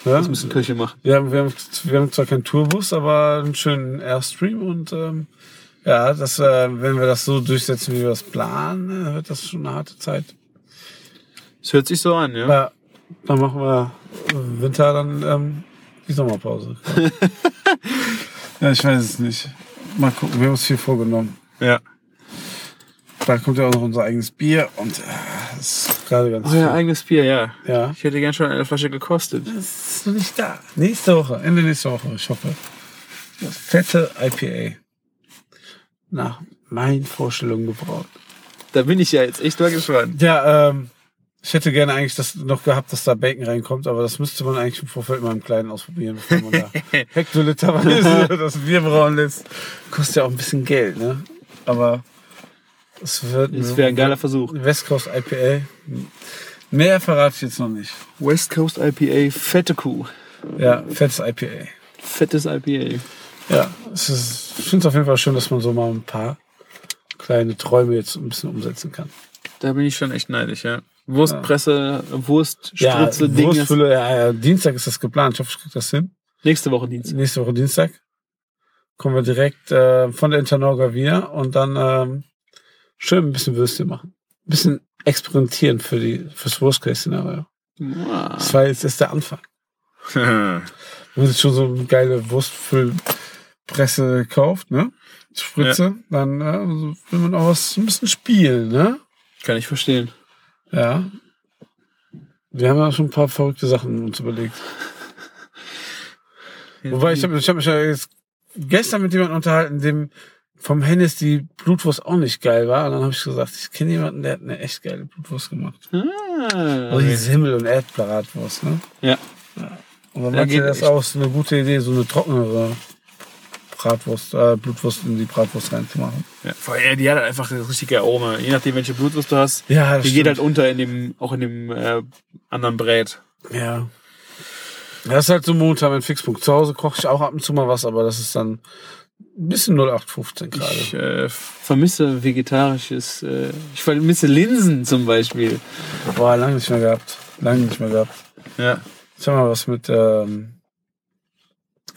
Speaker 5: Ja?
Speaker 4: Das müssen Köche machen.
Speaker 5: Wir, haben, wir, haben, wir haben zwar keinen Tourbus, aber einen schönen Airstream und ähm, ja, das, äh, wenn wir das so durchsetzen, wie wir das planen, äh, wird das schon eine harte Zeit.
Speaker 4: Es hört sich so an, ja.
Speaker 5: Ja, dann machen wir Winter dann ähm, die Sommerpause. ja, ich weiß es nicht. Mal gucken, wir haben uns viel vorgenommen.
Speaker 4: Ja.
Speaker 5: Da kommt ja auch noch unser eigenes Bier und äh, das ist gerade ganz
Speaker 4: Oh ja,
Speaker 5: viel.
Speaker 4: eigenes Bier, ja.
Speaker 5: Ja.
Speaker 4: Ich hätte gern schon eine Flasche gekostet.
Speaker 5: Das ist noch nicht da. Nächste Woche, Ende nächste Woche, ich hoffe. Das fette IPA. Nach meinen Vorstellungen gebraut.
Speaker 4: Da bin ich ja jetzt echt mal gespannt.
Speaker 5: Ja, ähm, ich hätte gerne eigentlich das noch gehabt, dass da Bacon reinkommt, aber das müsste man eigentlich im Vorfeld mal im Kleinen ausprobieren, bevor man da hektoliterweise das Bier brauen lässt. Kostet ja auch ein bisschen Geld, ne? Aber es wird
Speaker 4: Das wäre ein geiler Versuch.
Speaker 5: West Coast IPA. Mehr verrate ich jetzt noch nicht.
Speaker 4: West Coast IPA, fette Kuh.
Speaker 5: Ja, fettes IPA.
Speaker 4: Fettes IPA.
Speaker 5: Ja, es ist, ich finde es auf jeden Fall schön, dass man so mal ein paar kleine Träume jetzt ein bisschen umsetzen kann.
Speaker 4: Da bin ich schon echt neidisch, ja. Wurstpresse, Wurstspritze,
Speaker 5: ja,
Speaker 4: Dinge.
Speaker 5: Wurstfülle, ja, ja, Dienstag ist das geplant. Ich hoffe, ich krieg das hin.
Speaker 4: Nächste Woche Dienstag.
Speaker 5: Nächste Woche Dienstag kommen wir direkt äh, von der Internorga wieder und dann ähm, schön ein bisschen Würstchen machen. Ein bisschen experimentieren für die fürs Worst-Case-Szenario.
Speaker 4: Ah.
Speaker 5: Das war jetzt erst der Anfang. Wenn man sich schon so eine geile Wurstfüllpresse kauft, ne? Spritze, dann äh, will man auch was ein bisschen spielen, ne?
Speaker 4: Kann ich verstehen.
Speaker 5: Ja. Wir haben ja schon ein paar verrückte Sachen uns überlegt. Wobei ich habe ich hab mich ja jetzt gestern mit jemandem unterhalten, dem vom Hennes die Blutwurst auch nicht geil war. Und dann habe ich gesagt, ich kenne jemanden, der hat eine echt geile Blutwurst gemacht.
Speaker 4: Ah,
Speaker 5: Also diese Himmel- und Erdbratwurst, ne?
Speaker 4: Ja.
Speaker 5: Und dann
Speaker 4: Ja,
Speaker 5: meinte
Speaker 4: geht
Speaker 5: das
Speaker 4: echt.
Speaker 5: auch so eine gute Idee, so eine trockenere Bratwurst, äh, Blutwurst in die Bratwurst reinzumachen.
Speaker 4: ja. Allem, die hat halt einfach das richtige Aroma. Je nachdem, welche Blutwurst du hast.
Speaker 5: Ja,
Speaker 4: Die geht
Speaker 5: stimmt.
Speaker 4: halt unter in dem, auch in dem äh, anderen Brät.
Speaker 5: Ja. Das ist halt so momentan mein Fixpunkt. Zu Hause koche ich auch ab und zu mal was, aber das ist dann ein bisschen 0815 gerade.
Speaker 4: Ich äh, vermisse vegetarisches, äh, ich vermisse Linsen zum Beispiel.
Speaker 5: Boah, lange nicht mehr gehabt. Lange nicht mehr gehabt.
Speaker 4: Ja.
Speaker 5: Ich habe mal was mit ähm,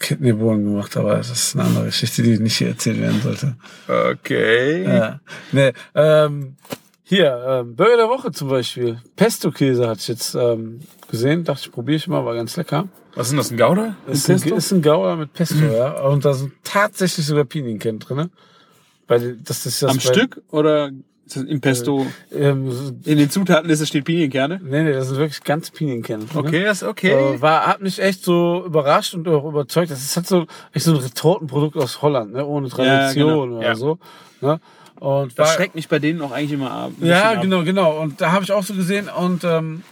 Speaker 5: Kidneybohnen gemacht, aber das ist eine andere Geschichte, die nicht hier erzählt werden sollte.
Speaker 4: Okay.
Speaker 5: Ja. Nee, ähm, hier, ähm, Burger der Woche zum Beispiel. Pesto-Käse hatte ich jetzt ähm, gesehen. Dachte ich, probiere ich mal, war ganz lecker.
Speaker 4: Was ist denn das, ein Gouda?
Speaker 5: Ist
Speaker 4: Ein
Speaker 5: ist ein Gouda mit Pesto, ja. Und da sind tatsächlich sogar Pinienkern drin. Weil das ist das
Speaker 4: Am Stück oder im Pesto?
Speaker 5: Ähm,
Speaker 4: In den Zutatenliste steht Pinienkerne.
Speaker 5: nee, nee, das sind wirklich ganz Pinienkerne.
Speaker 4: Okay, das ist okay.
Speaker 5: Äh, war, hat mich echt so überrascht und auch überzeugt. Das ist halt so, echt so ein Retortenprodukt aus Holland, ne? ohne Tradition
Speaker 4: genau,
Speaker 5: oder
Speaker 4: ja.
Speaker 5: so. Ne? Und
Speaker 4: das
Speaker 5: war-
Speaker 4: schreckt mich bei denen auch eigentlich immer ab.
Speaker 5: Ja,
Speaker 4: ab.
Speaker 5: genau, genau. Und da habe ich auch so gesehen und ähm,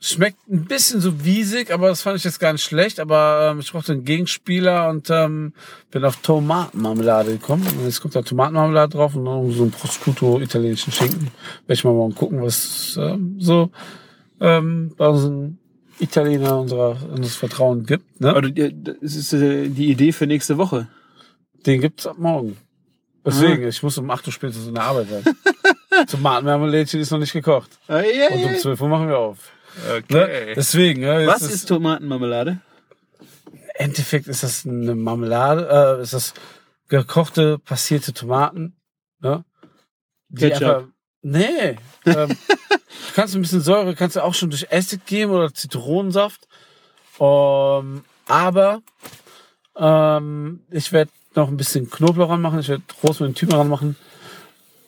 Speaker 5: schmeckt ein bisschen so wiesig, aber das fand ich jetzt gar nicht schlecht. Aber ähm, ich brauchte einen Gegenspieler und ähm, bin auf Tomatenmarmelade gekommen. Und jetzt kommt da Tomatenmarmelade drauf und noch so ein Prosciutto italienischen Schinken. Werde ich mal morgen gucken, was ähm, so ähm, bei unseren Italiener unserer, unseres Vertrauen gibt. Ne?
Speaker 4: Aber das ist äh, die Idee für nächste Woche.
Speaker 5: Den gibt's ab morgen. Deswegen, ich muss um 8 Uhr spätestens in der Arbeit sein. Tomatenmarmelädchen ist noch nicht gekocht. Und um 12 Uhr machen wir auf. Ne?
Speaker 4: Okay.
Speaker 5: Deswegen, ja,
Speaker 4: Was
Speaker 5: es
Speaker 4: ist Tomatenmarmelade?
Speaker 5: Im Endeffekt ist das eine Marmelade, äh, ist das gekochte, passierte Tomaten. Ne? Die
Speaker 4: Ketchup.
Speaker 5: einfach- Nee. ähm, du kannst ein bisschen Säure, kannst du auch schon durch Essig geben oder Zitronensaft. Ähm, aber ähm, ich werde noch ein bisschen Knoblauch ranmachen, ich werde Rosmarin und Thymian ranmachen.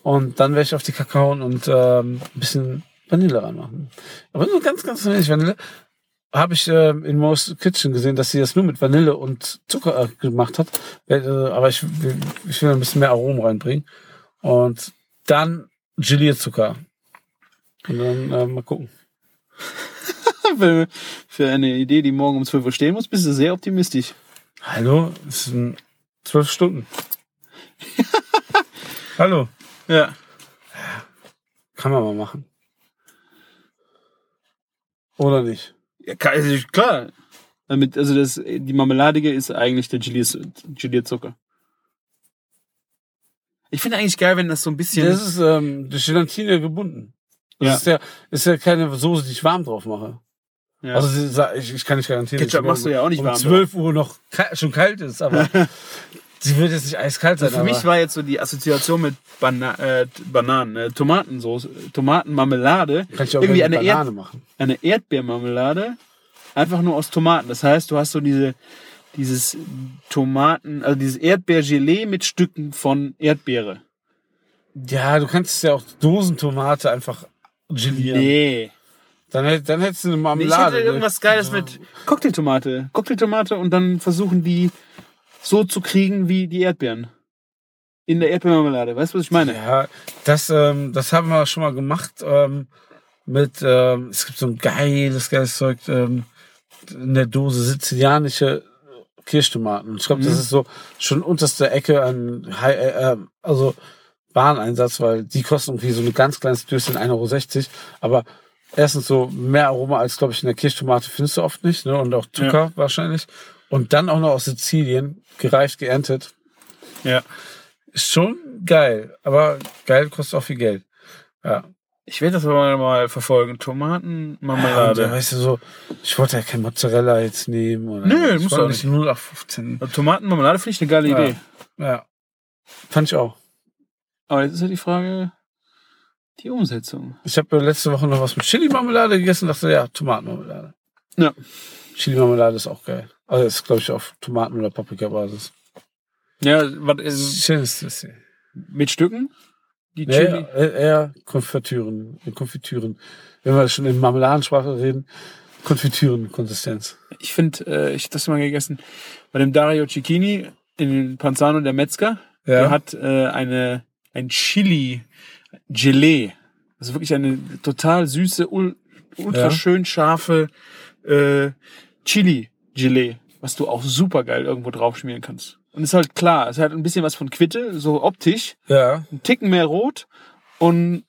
Speaker 5: Und dann werde ich auf die Kakao und ähm, ein bisschen Vanille ranmachen. Aber nur ganz, ganz wenig Vanille. Habe ich ähm, in Mo's Kitchen gesehen, dass sie das nur mit Vanille und Zucker äh, gemacht hat. Äh, aber ich, will- ich will ein bisschen mehr Aromen reinbringen. Und dann Gelierzucker. Und dann äh, mal gucken.
Speaker 4: für, für eine Idee, die morgen um 12 Uhr stehen muss, bist du sehr optimistisch.
Speaker 5: Hallo? Es sind zwölf Stunden. Hallo?
Speaker 4: Ja.
Speaker 5: Kann man mal machen. Oder nicht?
Speaker 4: ja also, klar. Damit, also das, die Marmeladige ist eigentlich der Gelierzucker. Ich finde eigentlich geil, wenn das so ein bisschen.
Speaker 5: Das ist ähm, durch Gelatine gebunden. Das
Speaker 4: Ja.
Speaker 5: ist ja ist ja keine Soße, die ich warm drauf mache.
Speaker 4: ja.
Speaker 5: Also ich, ich kann nicht garantieren,
Speaker 4: Ketchup machst du ja auch nicht
Speaker 5: um
Speaker 4: warm
Speaker 5: 12 Uhr noch schon kalt ist, aber sie wird jetzt nicht eiskalt sein.
Speaker 4: Also für mich
Speaker 5: aber
Speaker 4: war jetzt so die Assoziation mit Bana äh, Bananen, äh, Tomatensauce, Tomatenmarmelade,
Speaker 5: kann ich auch
Speaker 4: irgendwie eine,
Speaker 5: Banane
Speaker 4: Erd
Speaker 5: machen.
Speaker 4: eine Erdbeermarmelade, einfach nur aus Tomaten. Das heißt, du hast so diese dieses Tomaten, also dieses Erdbeergelee mit Stücken von Erdbeere.
Speaker 5: Ja, du kannst ja auch Dosentomate einfach gelieren.
Speaker 4: Nee.
Speaker 5: Dann, dann hättest du eine
Speaker 4: Nee, Ich
Speaker 5: Marmelade.
Speaker 4: hätte irgendwas Geiles
Speaker 5: So.
Speaker 4: mit Cocktailtomate. Cocktailtomate und dann versuchen die so zu kriegen wie die Erdbeeren. In der Erdbeermarmelade. Weißt du, was ich meine?
Speaker 5: Ja, das, ähm, das haben wir schon mal gemacht ähm, mit, ähm, es gibt so ein geiles, geiles Zeug ähm, in der Dose, sizilianische Kirschtomaten. Ich glaube, das
Speaker 4: Mhm.
Speaker 5: ist so schon unterste Ecke an High, äh, äh, also Wareneinsatz, weil die kosten irgendwie so eine ganz kleines Döschen 1,60 Euro. Aber erstens so mehr Aroma als, glaube ich, in der Kirschtomate findest du oft nicht, ne? Und auch Zucker wahrscheinlich. Und dann auch noch aus Sizilien, gereift, geerntet.
Speaker 4: Ja.
Speaker 5: Ist schon geil, aber geil kostet auch viel Geld. Ja.
Speaker 4: Ich werde das aber mal verfolgen.
Speaker 5: Ja,
Speaker 4: Tomatenmarmelade.
Speaker 5: weißt du so, ich wollte ja kein Mozzarella jetzt nehmen. Oder
Speaker 4: Nö, du auch
Speaker 5: nicht 0 auf 15.
Speaker 4: Tomatenmarmelade finde ich eine geile
Speaker 5: Ja.
Speaker 4: Idee.
Speaker 5: Ja. Fand ich auch.
Speaker 4: Aber jetzt ist ja die Frage, die Umsetzung.
Speaker 5: Ich habe letzte Woche noch was mit Chili-Marmelade gegessen und dachte, ja, Tomatenmarmelade.
Speaker 4: Ja.
Speaker 5: Chili-Marmelade ist auch geil. Also ist, glaube ich, auf Tomaten- oder Paprika-Basis.
Speaker 4: Ja, was, ist
Speaker 5: Schönes Dessert.
Speaker 4: mit Stücken? Die Chili?
Speaker 5: eher, eher Konfitüren. Konfitüren. Wenn wir schon in Marmeladensprache reden, Konfitüren-Konsistenz.
Speaker 4: Ich finde, äh, ich hab das mal gegessen. Bei dem Dario Cicchini in Panzano der Metzger. Der hat äh, eine ein Chili Gelee. Also wirklich eine total süße, ul, ultra
Speaker 5: Ja.
Speaker 4: schön scharfe äh, Chili Gelee, was du auch super geil irgendwo drauf schmieren kannst. Und ist halt klar, es hat ein bisschen was von Quitte, so optisch,
Speaker 5: ja.
Speaker 4: ein Ticken mehr rot und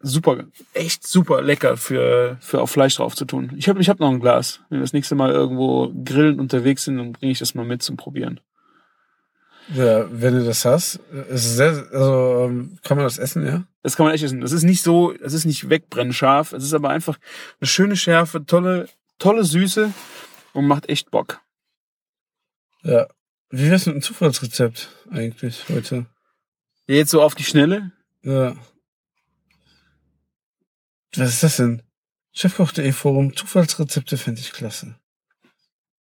Speaker 4: super, echt super lecker für, für auf Fleisch drauf zu tun. Ich habe ich hab noch ein Glas. Wenn wir das nächste Mal irgendwo grillen unterwegs sind, dann bringe ich das mal mit zum Probieren.
Speaker 5: Ja, wenn du das hast, ist sehr, also ähm, kann man das essen, ja?
Speaker 4: Das kann man echt essen. Das ist nicht so, das ist nicht wegbrennscharf. Es ist aber einfach eine schöne Schärfe, tolle, tolle Süße und macht echt Bock.
Speaker 5: Ja. Wie wär's mit einem Zufallsrezept eigentlich heute?
Speaker 4: Jetzt so auf die Schnelle.
Speaker 5: Ja. Was ist das denn? Chefkoch.de Forum, Zufallsrezepte fände ich klasse.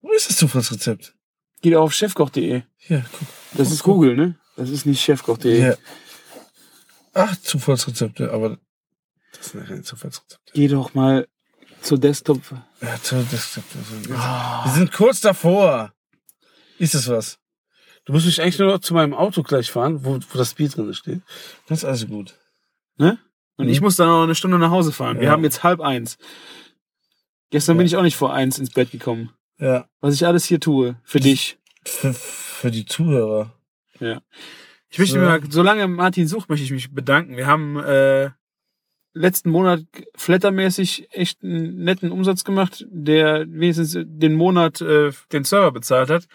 Speaker 5: Wo ist das Zufallsrezept?
Speaker 4: Geht auf chefkoch.de.
Speaker 5: Hier, guck.
Speaker 4: Das ist Google, ne? Das ist nicht chefkoch.de.
Speaker 5: Hier. Ach, Zufallsrezepte, aber das sind ja keine Zufallsrezepte.
Speaker 4: Geh doch mal zur Desktop.
Speaker 5: Ja, das, das,
Speaker 4: Ah.
Speaker 5: Wir sind kurz davor. Ist es was? Du musst mich eigentlich nur noch zu meinem Auto gleich fahren, wo, wo das Bier drin steht. Das ist also gut.
Speaker 4: Ne? Und
Speaker 5: Mhm.
Speaker 4: ich muss dann noch eine Stunde nach Hause fahren. Wir
Speaker 5: Ja.
Speaker 4: haben jetzt halb eins. Gestern
Speaker 5: Ja.
Speaker 4: bin ich auch nicht vor eins ins Bett gekommen.
Speaker 5: Ja.
Speaker 4: Was ich alles hier tue. Für dich.
Speaker 5: Für, für die Zuhörer.
Speaker 4: Ich möchte
Speaker 5: So.
Speaker 4: mir mal, solange Martin sucht, möchte ich mich bedanken. Wir haben äh, letzten Monat flattermäßig echt einen netten Umsatz gemacht, der wenigstens den Monat äh, den Server bezahlt hat.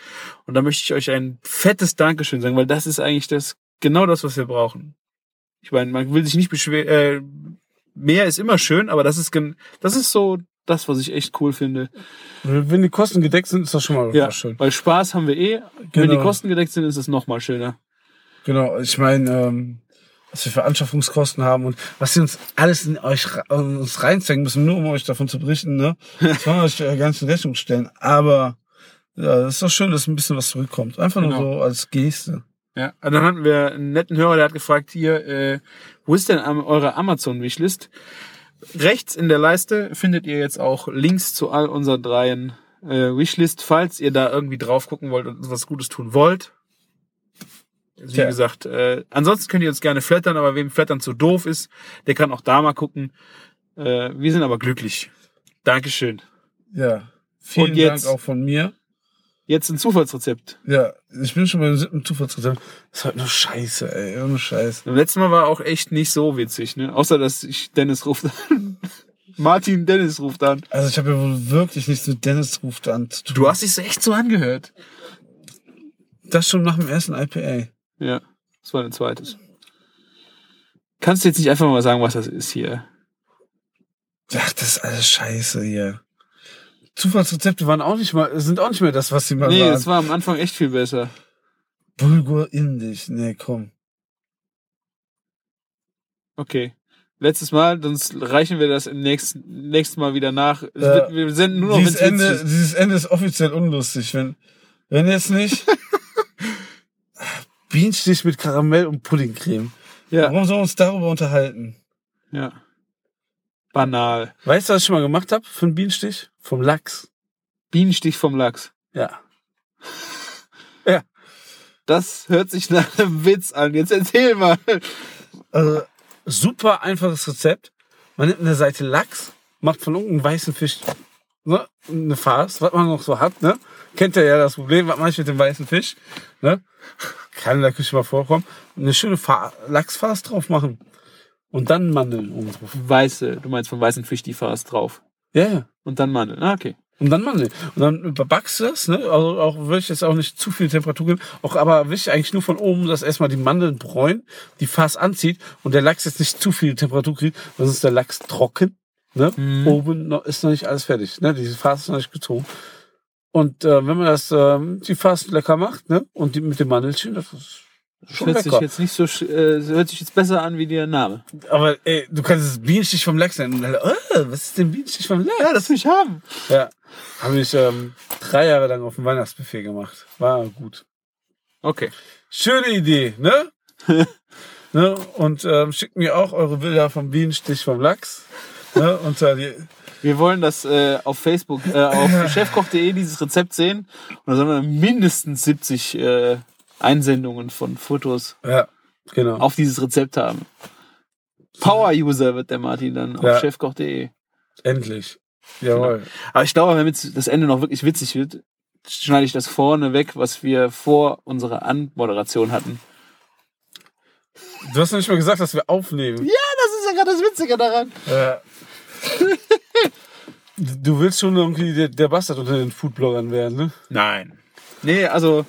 Speaker 4: Und da möchte ich euch ein fettes Dankeschön sagen, weil das ist eigentlich das genau das, was wir brauchen. Ich meine, man will sich nicht beschweren. Äh, mehr ist immer schön, aber das ist das ist so das, was ich echt cool finde.
Speaker 5: Wenn die Kosten gedeckt sind, ist das schon mal
Speaker 4: Ja,
Speaker 5: schön.
Speaker 4: weil Spaß haben wir eh. Wenn
Speaker 5: Genau.
Speaker 4: die Kosten gedeckt sind, ist es noch mal schöner.
Speaker 5: Genau, ich meine, ähm, was wir für Anschaffungskosten haben und was sie uns alles in euch in uns reinzwängen müssen, nur um euch davon zu berichten, ne? Das wollen wir euch äh, nicht in Rechnung stellen. Aber ja, das ist doch schön, dass ein bisschen was zurückkommt. Einfach
Speaker 4: Genau.
Speaker 5: nur so als Geste.
Speaker 4: Ja, und dann hatten wir einen netten Hörer, der hat gefragt, hier, äh, wo ist denn eure Amazon-Wishlist? Rechts in der Leiste findet ihr jetzt auch Links zu all unseren dreien äh, Wishlist, falls ihr da irgendwie drauf gucken wollt und was Gutes tun wollt. Wie
Speaker 5: Tja.
Speaker 4: gesagt, äh, ansonsten könnt ihr uns gerne flattern, aber wem Flattern zu doof ist, der kann auch da mal gucken. Äh, wir sind aber glücklich. Dankeschön.
Speaker 5: Ja. Vielen
Speaker 4: jetzt-
Speaker 5: Dank auch von mir.
Speaker 4: Jetzt ein Zufallsrezept.
Speaker 5: Ja, ich bin schon beim siebten Zufallsrezept. Das ist halt nur Scheiße, ey. Ohne Scheiß.
Speaker 4: Beim letzten Mal war auch echt nicht so witzig, ne? Außer, dass ich Dennis ruft an. Martin Dennis ruft an.
Speaker 5: Also ich habe ja wohl wirklich nichts mit Dennis ruft an zu tun.
Speaker 4: Du hast dich so echt so angehört.
Speaker 5: das schon nach dem ersten IPA.
Speaker 4: Ja, das war ein zweites. Kannst du jetzt nicht einfach mal sagen, was das ist hier?
Speaker 5: Ach, das ist alles Scheiße hier. Zufallsrezepte waren auch nicht mal, sind auch nicht mehr das, was sie mal
Speaker 4: Nee,
Speaker 5: waren.
Speaker 4: es war am Anfang echt viel besser.
Speaker 5: Bulgur indisch. Nee, komm.
Speaker 4: Okay. Letztes Mal, sonst reichen wir das im nächsten, nächsten Mal wieder nach. Wird, wir senden nur noch,
Speaker 5: dieses, Ende, dieses Ende ist offiziell unlustig. Wenn, wenn jetzt nicht Bienenstich mit Karamell und Puddingcreme.
Speaker 4: Ja,
Speaker 5: Warum sollen wir uns darüber unterhalten?
Speaker 4: ja. Banal.
Speaker 5: Weißt du, was ich schon mal gemacht habe für einen Bienenstich? Vom Lachs.
Speaker 4: Bienenstich vom Lachs.
Speaker 5: Ja.
Speaker 4: Das hört sich nach einem Witz an. Jetzt erzähl mal.
Speaker 5: Also, super einfaches Rezept. Man nimmt eine Seite Lachs, macht von irgendeinem weißen Fisch ne, eine Farce, was man noch so hat. Ne? Kennt ihr ja das Problem, was mache ich mit dem weißen Fisch? Ne? Kann in der Küche mal vorkommen. Eine schöne Fa Lachsfarce drauf machen. Und dann Mandeln oben drauf.
Speaker 4: Weiße, du meinst vom weißen Fisch die Farce drauf.
Speaker 5: Ja, ja.
Speaker 4: Und dann Mandeln. Ah, okay.
Speaker 5: Und dann Mandeln. Und dann überbackst du das, ne? Also auch wirklich jetzt auch nicht zu viel Temperatur geben. Auch aber wichtig eigentlich nur von oben, dass erstmal die Mandeln bräunen, die Fass anzieht und der Lachs jetzt nicht zu viel Temperatur kriegt, sonst ist der Lachs trocken. Ne? Oben noch, ist noch nicht alles fertig. Ne? Diese Fass ist noch nicht gezogen. Und äh, wenn man das, ähm, die Fass lecker macht, ne? Und die mit dem Mandelchen, das ist schon
Speaker 4: hört sich
Speaker 5: lecker.
Speaker 4: jetzt nicht so, äh, hört sich jetzt besser an wie der Name.
Speaker 5: Aber ey, du kannst es Bienenstich vom Lachs nennen. Oh, was ist denn Bienenstich vom Lachs?
Speaker 4: Ja, das will ich haben.
Speaker 5: Ja. Habe ich ähm, drei Jahre lang auf dem Weihnachtsbuffet gemacht. War gut.
Speaker 4: Okay.
Speaker 5: Schöne Idee, ne? ne? Und ähm, schickt mir auch eure Bilder vom Bienenstich vom Lachs. Ne? Unter die,
Speaker 4: Wir wollen das äh, auf Facebook, äh, auf chefkoch.de dieses Rezept sehen. Und da sollen wir mindestens 70 äh, Einsendungen von Fotos
Speaker 5: ja, genau.
Speaker 4: auf dieses Rezept haben. Power-User wird der Martin dann auf
Speaker 5: Ja.
Speaker 4: chefkoch.de.
Speaker 5: Endlich. Jawohl.
Speaker 4: Aber ich glaube, wenn jetzt das Ende noch wirklich witzig wird, schneide ich das vorne weg, was wir vor unserer Anmoderation hatten.
Speaker 5: Du hast noch nicht mal gesagt, dass wir aufnehmen.
Speaker 4: Ja gerade das Witzige daran.
Speaker 5: Ja. Du willst schon irgendwie der, der Bastard unter den Foodbloggern werden, ne?
Speaker 4: Nein. Nee, also,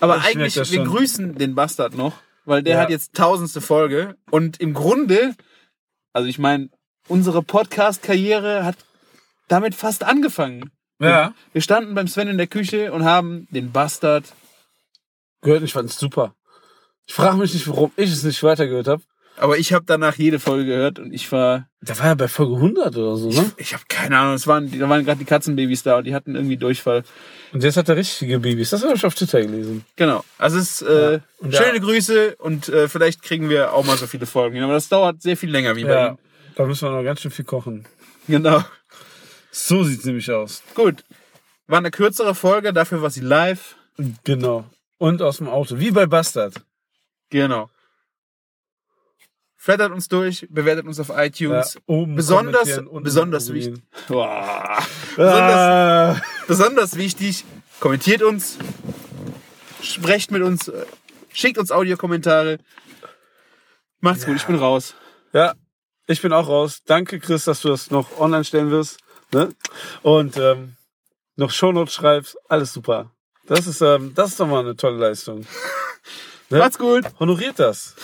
Speaker 4: aber
Speaker 5: Ich
Speaker 4: eigentlich, wir
Speaker 5: schon.
Speaker 4: grüßen den Bastard noch, weil der
Speaker 5: Ja.
Speaker 4: hat jetzt tausendste Folge und im Grunde, also ich meine, unsere Podcast-Karriere hat damit fast angefangen.
Speaker 5: Ja.
Speaker 4: Wir standen beim Sven in der Küche und haben den Bastard.
Speaker 5: Gehört, ich fand's super. Ich frage mich nicht, warum ich es nicht weitergehört habe.
Speaker 4: Aber ich habe danach jede Folge gehört und ich war,
Speaker 5: Da war ja bei Folge 100 oder so, ne?
Speaker 4: ich habe keine Ahnung, es waren, da waren gerade die Katzenbabys da und die hatten irgendwie Durchfall.
Speaker 5: Und jetzt hat er richtige Babys. Das habe ich auf Twitter gelesen.
Speaker 4: Genau. Also es ist äh,
Speaker 5: Ja.
Speaker 4: Schöne
Speaker 5: ja.
Speaker 4: Grüße und äh, vielleicht kriegen wir auch mal so viele Folgen. hin. Aber das dauert sehr viel länger wie bei
Speaker 5: Ja.
Speaker 4: ihm.
Speaker 5: Da müssen wir noch ganz schön viel kochen.
Speaker 4: Genau.
Speaker 5: So sieht's nämlich aus.
Speaker 4: Gut. War eine kürzere Folge, dafür war sie live.
Speaker 5: Genau. Und aus dem Auto. Wie bei Bastard.
Speaker 4: Genau. Flattert uns durch, bewertet uns auf iTunes.
Speaker 5: oben
Speaker 4: Besonders- besonders. Boah. Besonders,
Speaker 5: Ah.
Speaker 4: besonders wichtig, kommentiert uns, sprecht mit uns, schickt uns Audiokommentare. Macht's gut, ich bin raus.
Speaker 5: Ja, ich bin auch raus. Danke, Chris, dass du das noch online stellen wirst. Ne? Und ähm, noch Shownotes schreibst. Alles super. Das ist, ähm, das ist doch mal eine tolle Leistung. Ne?
Speaker 4: Macht's gut.
Speaker 5: Honoriert das.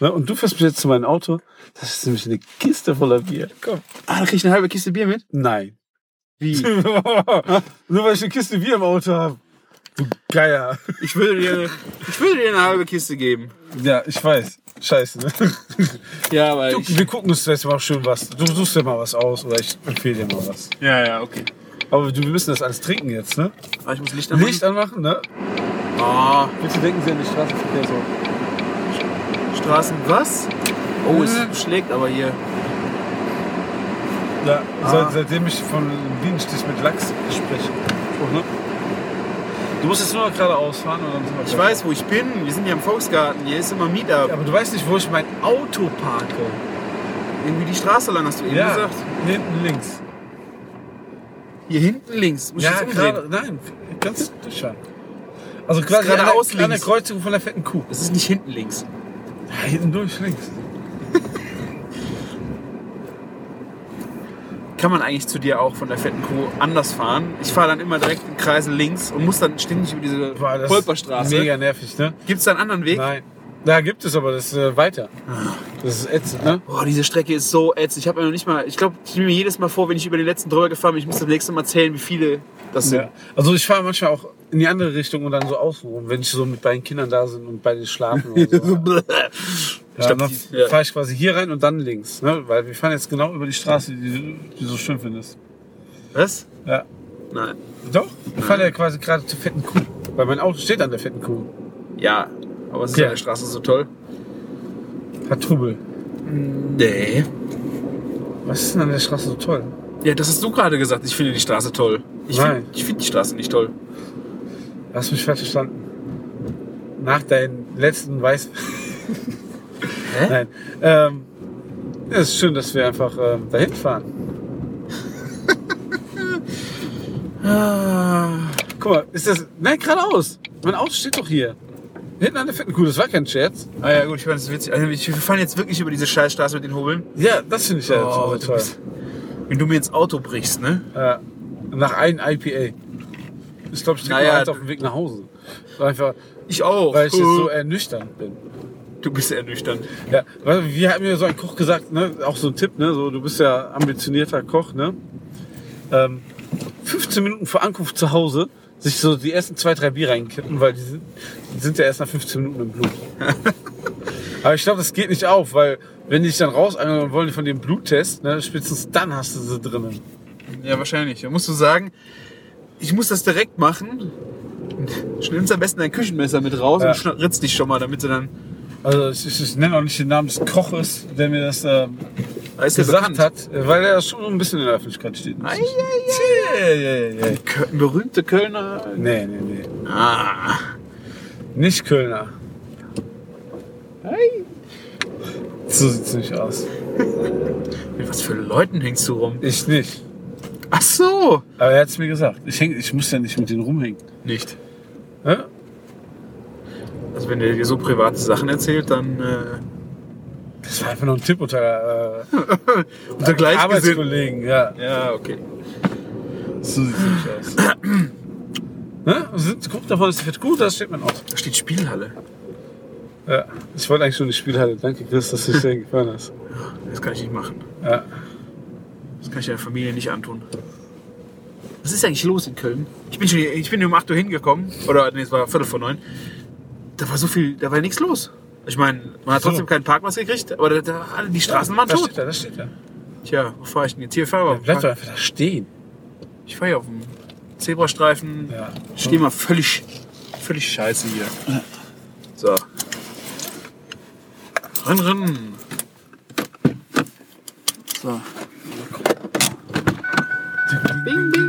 Speaker 5: Ne? Und du fährst mich jetzt zu meinem Auto. Das ist nämlich eine Kiste voller Bier. Komm.
Speaker 4: Ah, da krieg ich eine halbe Kiste Bier mit?
Speaker 5: Nein.
Speaker 4: Wie?
Speaker 5: Nur weil ich eine Kiste Bier im Auto habe. Du Geier.
Speaker 4: Ich würde dir, ich würde dir eine halbe Kiste geben.
Speaker 5: Ja, ich weiß. Scheiße, ne?
Speaker 4: Ja, aber
Speaker 5: Du,
Speaker 4: ich,
Speaker 5: wir gucken uns jetzt mal schön was. Du suchst dir mal was aus oder ich empfehle dir mal was.
Speaker 4: ja, ja, okay.
Speaker 5: Aber du, wir müssen das alles trinken jetzt, ne?
Speaker 4: Aber ich muss Licht anmachen.
Speaker 5: Licht anmachen, ne?
Speaker 4: Ah,
Speaker 5: Bitte denken Sie an die Straßenverkehrsordnung.
Speaker 4: Straßen, was? Oh,
Speaker 5: Mhm.
Speaker 4: es schlägt aber hier.
Speaker 5: Ja,
Speaker 4: Ah.
Speaker 5: seit, seitdem ich von Bienenstich mit Lachs spreche. Oh, ne? Du musst jetzt nur noch geradeaus fahren und dann sind wir
Speaker 4: Ich weiß, wo ich bin. Wir sind hier im Volksgarten. Hier ist immer Meetup.
Speaker 5: Aber du weißt nicht, wo ich mein Auto parke.
Speaker 4: Irgendwie die Straße lang, hast du eben
Speaker 5: Ja,
Speaker 4: gesagt.
Speaker 5: hinten links.
Speaker 4: Hier hinten links. Muss ich
Speaker 5: Ja, gerade, nein, ganz durchfahren. Also quasi
Speaker 4: geradeaus
Speaker 5: an der, an der
Speaker 4: links.
Speaker 5: Kreuzung von der fetten Kuh.
Speaker 4: Es ist nicht hinten links.
Speaker 5: Ja, hinten durch, links.
Speaker 4: Kann man eigentlich zu dir auch von der fetten Kuh anders fahren? Ich fahre dann immer direkt im Kreisel links und muss dann ständig über diese
Speaker 5: Boah, das ist
Speaker 4: Polperstraße.
Speaker 5: Mega nervig, ne?
Speaker 4: Gibt es da einen anderen Weg?
Speaker 5: Nein. Da gibt es aber, das ist äh, weiter. Das ist ätzend, ne?
Speaker 4: Boah, diese Strecke ist so ätzend. Ich habe ja noch nicht mal, ich glaube, ich nehme mir jedes Mal vor, wenn ich über den letzten drüber gefahren bin, ich muss das nächste Mal zählen, wie viele das sind.
Speaker 5: Ja. Also ich fahre manchmal auch in die andere Richtung und dann so außenrum, wenn ich so mit beiden Kindern da sind und beide schlafen oder so.
Speaker 4: ich
Speaker 5: Ja,
Speaker 4: glaub,
Speaker 5: dann
Speaker 4: ja.
Speaker 5: fahre ich quasi hier rein und dann links, ne? Weil wir fahren jetzt genau über die Straße, die, du- die du so schön findest.
Speaker 4: Was?
Speaker 5: Ja.
Speaker 4: Nein.
Speaker 5: Doch, wir fahren ja quasi gerade zur fetten Kuh. Weil mein Auto steht an der fetten Kuh.
Speaker 4: Ja, aber es ist
Speaker 5: Ja.
Speaker 4: an der Straße so toll.
Speaker 5: Hat Trubel.
Speaker 4: Nee.
Speaker 5: Was ist denn an der Straße so toll?
Speaker 4: Ja, das hast du gerade gesagt. Ich finde die Straße toll. Ich finde find die Straße nicht toll.
Speaker 5: Du hast mich falsch verstanden. Nach deinen letzten Weiß...
Speaker 4: Hä?
Speaker 5: Nein. Ähm, es ist schön, dass wir einfach ähm, dahin fahren.
Speaker 4: Ah.
Speaker 5: Guck mal, ist das. Nein, geradeaus. Mein Auto steht doch hier. Hinten an der fetten Kuh, das war kein Scherz.
Speaker 4: Ah ja, gut, ich fand das witzig. Also, wir fahren jetzt wirklich über diese Scheißstraße mit den Hobeln.
Speaker 5: Ja, das finde ich ja
Speaker 4: Oh, du
Speaker 5: toll.
Speaker 4: bist, wenn du mir ins Auto brichst, ne?
Speaker 5: Ja. Nach einem IPA. Ich glaube, ich trinke
Speaker 4: Naja,
Speaker 5: auf dem Weg nach Hause. Einfach,
Speaker 4: Ich auch.
Speaker 5: weil ich jetzt so ernüchternd bin.
Speaker 4: du bist ernüchternd.
Speaker 5: Ja, weil wir haben mir so ein Koch gesagt, ne, auch so ein Tipp, ne, so, du bist ja ambitionierter Koch, ne, ähm, 15 Minuten vor Ankunft zu Hause sich so die ersten zwei, drei Bier reinkippen, weil die sind, die sind ja erst nach 15 Minuten im Blut. Aber ich glaube, das geht nicht auf, weil wenn die dich dann rausangeln wollen von dem Bluttest, ne, spätestens dann hast du sie drinnen.
Speaker 4: Ja, wahrscheinlich. Da musst du sagen, ich muss das direkt machen. Nimmst am besten dein Küchenmesser mit raus
Speaker 5: Ja.
Speaker 4: und ritzt dich schon mal, damit sie dann.
Speaker 5: Also ich, ich, ich nenne auch nicht den Namen des Koches, der mir das
Speaker 4: der
Speaker 5: gesagt hat, weil er schon ein bisschen in der Öffentlichkeit steht. Ja, ja, ja.
Speaker 4: Kö- Berühmte Kölner.
Speaker 5: Nee, nee, nee.
Speaker 4: Ah.
Speaker 5: Nicht Kölner. So sieht's nicht aus.
Speaker 4: Mit was für Leuten hängst du rum?
Speaker 5: Ich nicht.
Speaker 4: Ach so.
Speaker 5: Aber er hat's mir gesagt. Ich, häng, ich muss ja nicht mit denen rumhängen.
Speaker 4: Nicht.
Speaker 5: Hä?
Speaker 4: Also wenn der dir so private Sachen erzählt, dann äh,
Speaker 5: Das war einfach nur ein Tipp unter, äh,
Speaker 4: unter Gleichgesinnten.
Speaker 5: Arbeitskollegen. Ja,
Speaker 4: Ja, okay.
Speaker 5: so sieht's nicht aus. ne? Guck davon ist das gut, da steht mein Auto.
Speaker 4: Da steht Spielhalle.
Speaker 5: Ja. Ich wollte eigentlich schon in die Spielhalle. Danke, Chris, dass du dich den gefallen hast.
Speaker 4: Das kann ich nicht machen.
Speaker 5: Ja.
Speaker 4: Das kann ich der Familie nicht antun. Was ist eigentlich los in Köln? Ich bin schon hier, ich bin um 8 Uhr hingekommen. Oder nee, es war Viertel vor neun. Da war so viel, da war nichts los. Ich meine, man hat
Speaker 5: So.
Speaker 4: trotzdem keinen Parkplatz gekriegt, aber da, da, die Straßen waren
Speaker 5: Da
Speaker 4: tot.
Speaker 5: steht da steht er.
Speaker 4: Tja, wo fahre ich denn jetzt? Hier fahre
Speaker 5: Bleib
Speaker 4: ich
Speaker 5: doch
Speaker 4: auf,
Speaker 5: einfach da stehen.
Speaker 4: ich fahr hier auf dem Zebrastreifen.
Speaker 5: Ja.
Speaker 4: Ich stehe mal völlig, völlig scheiße hier. So. Renn, renn. So. Bing, bing.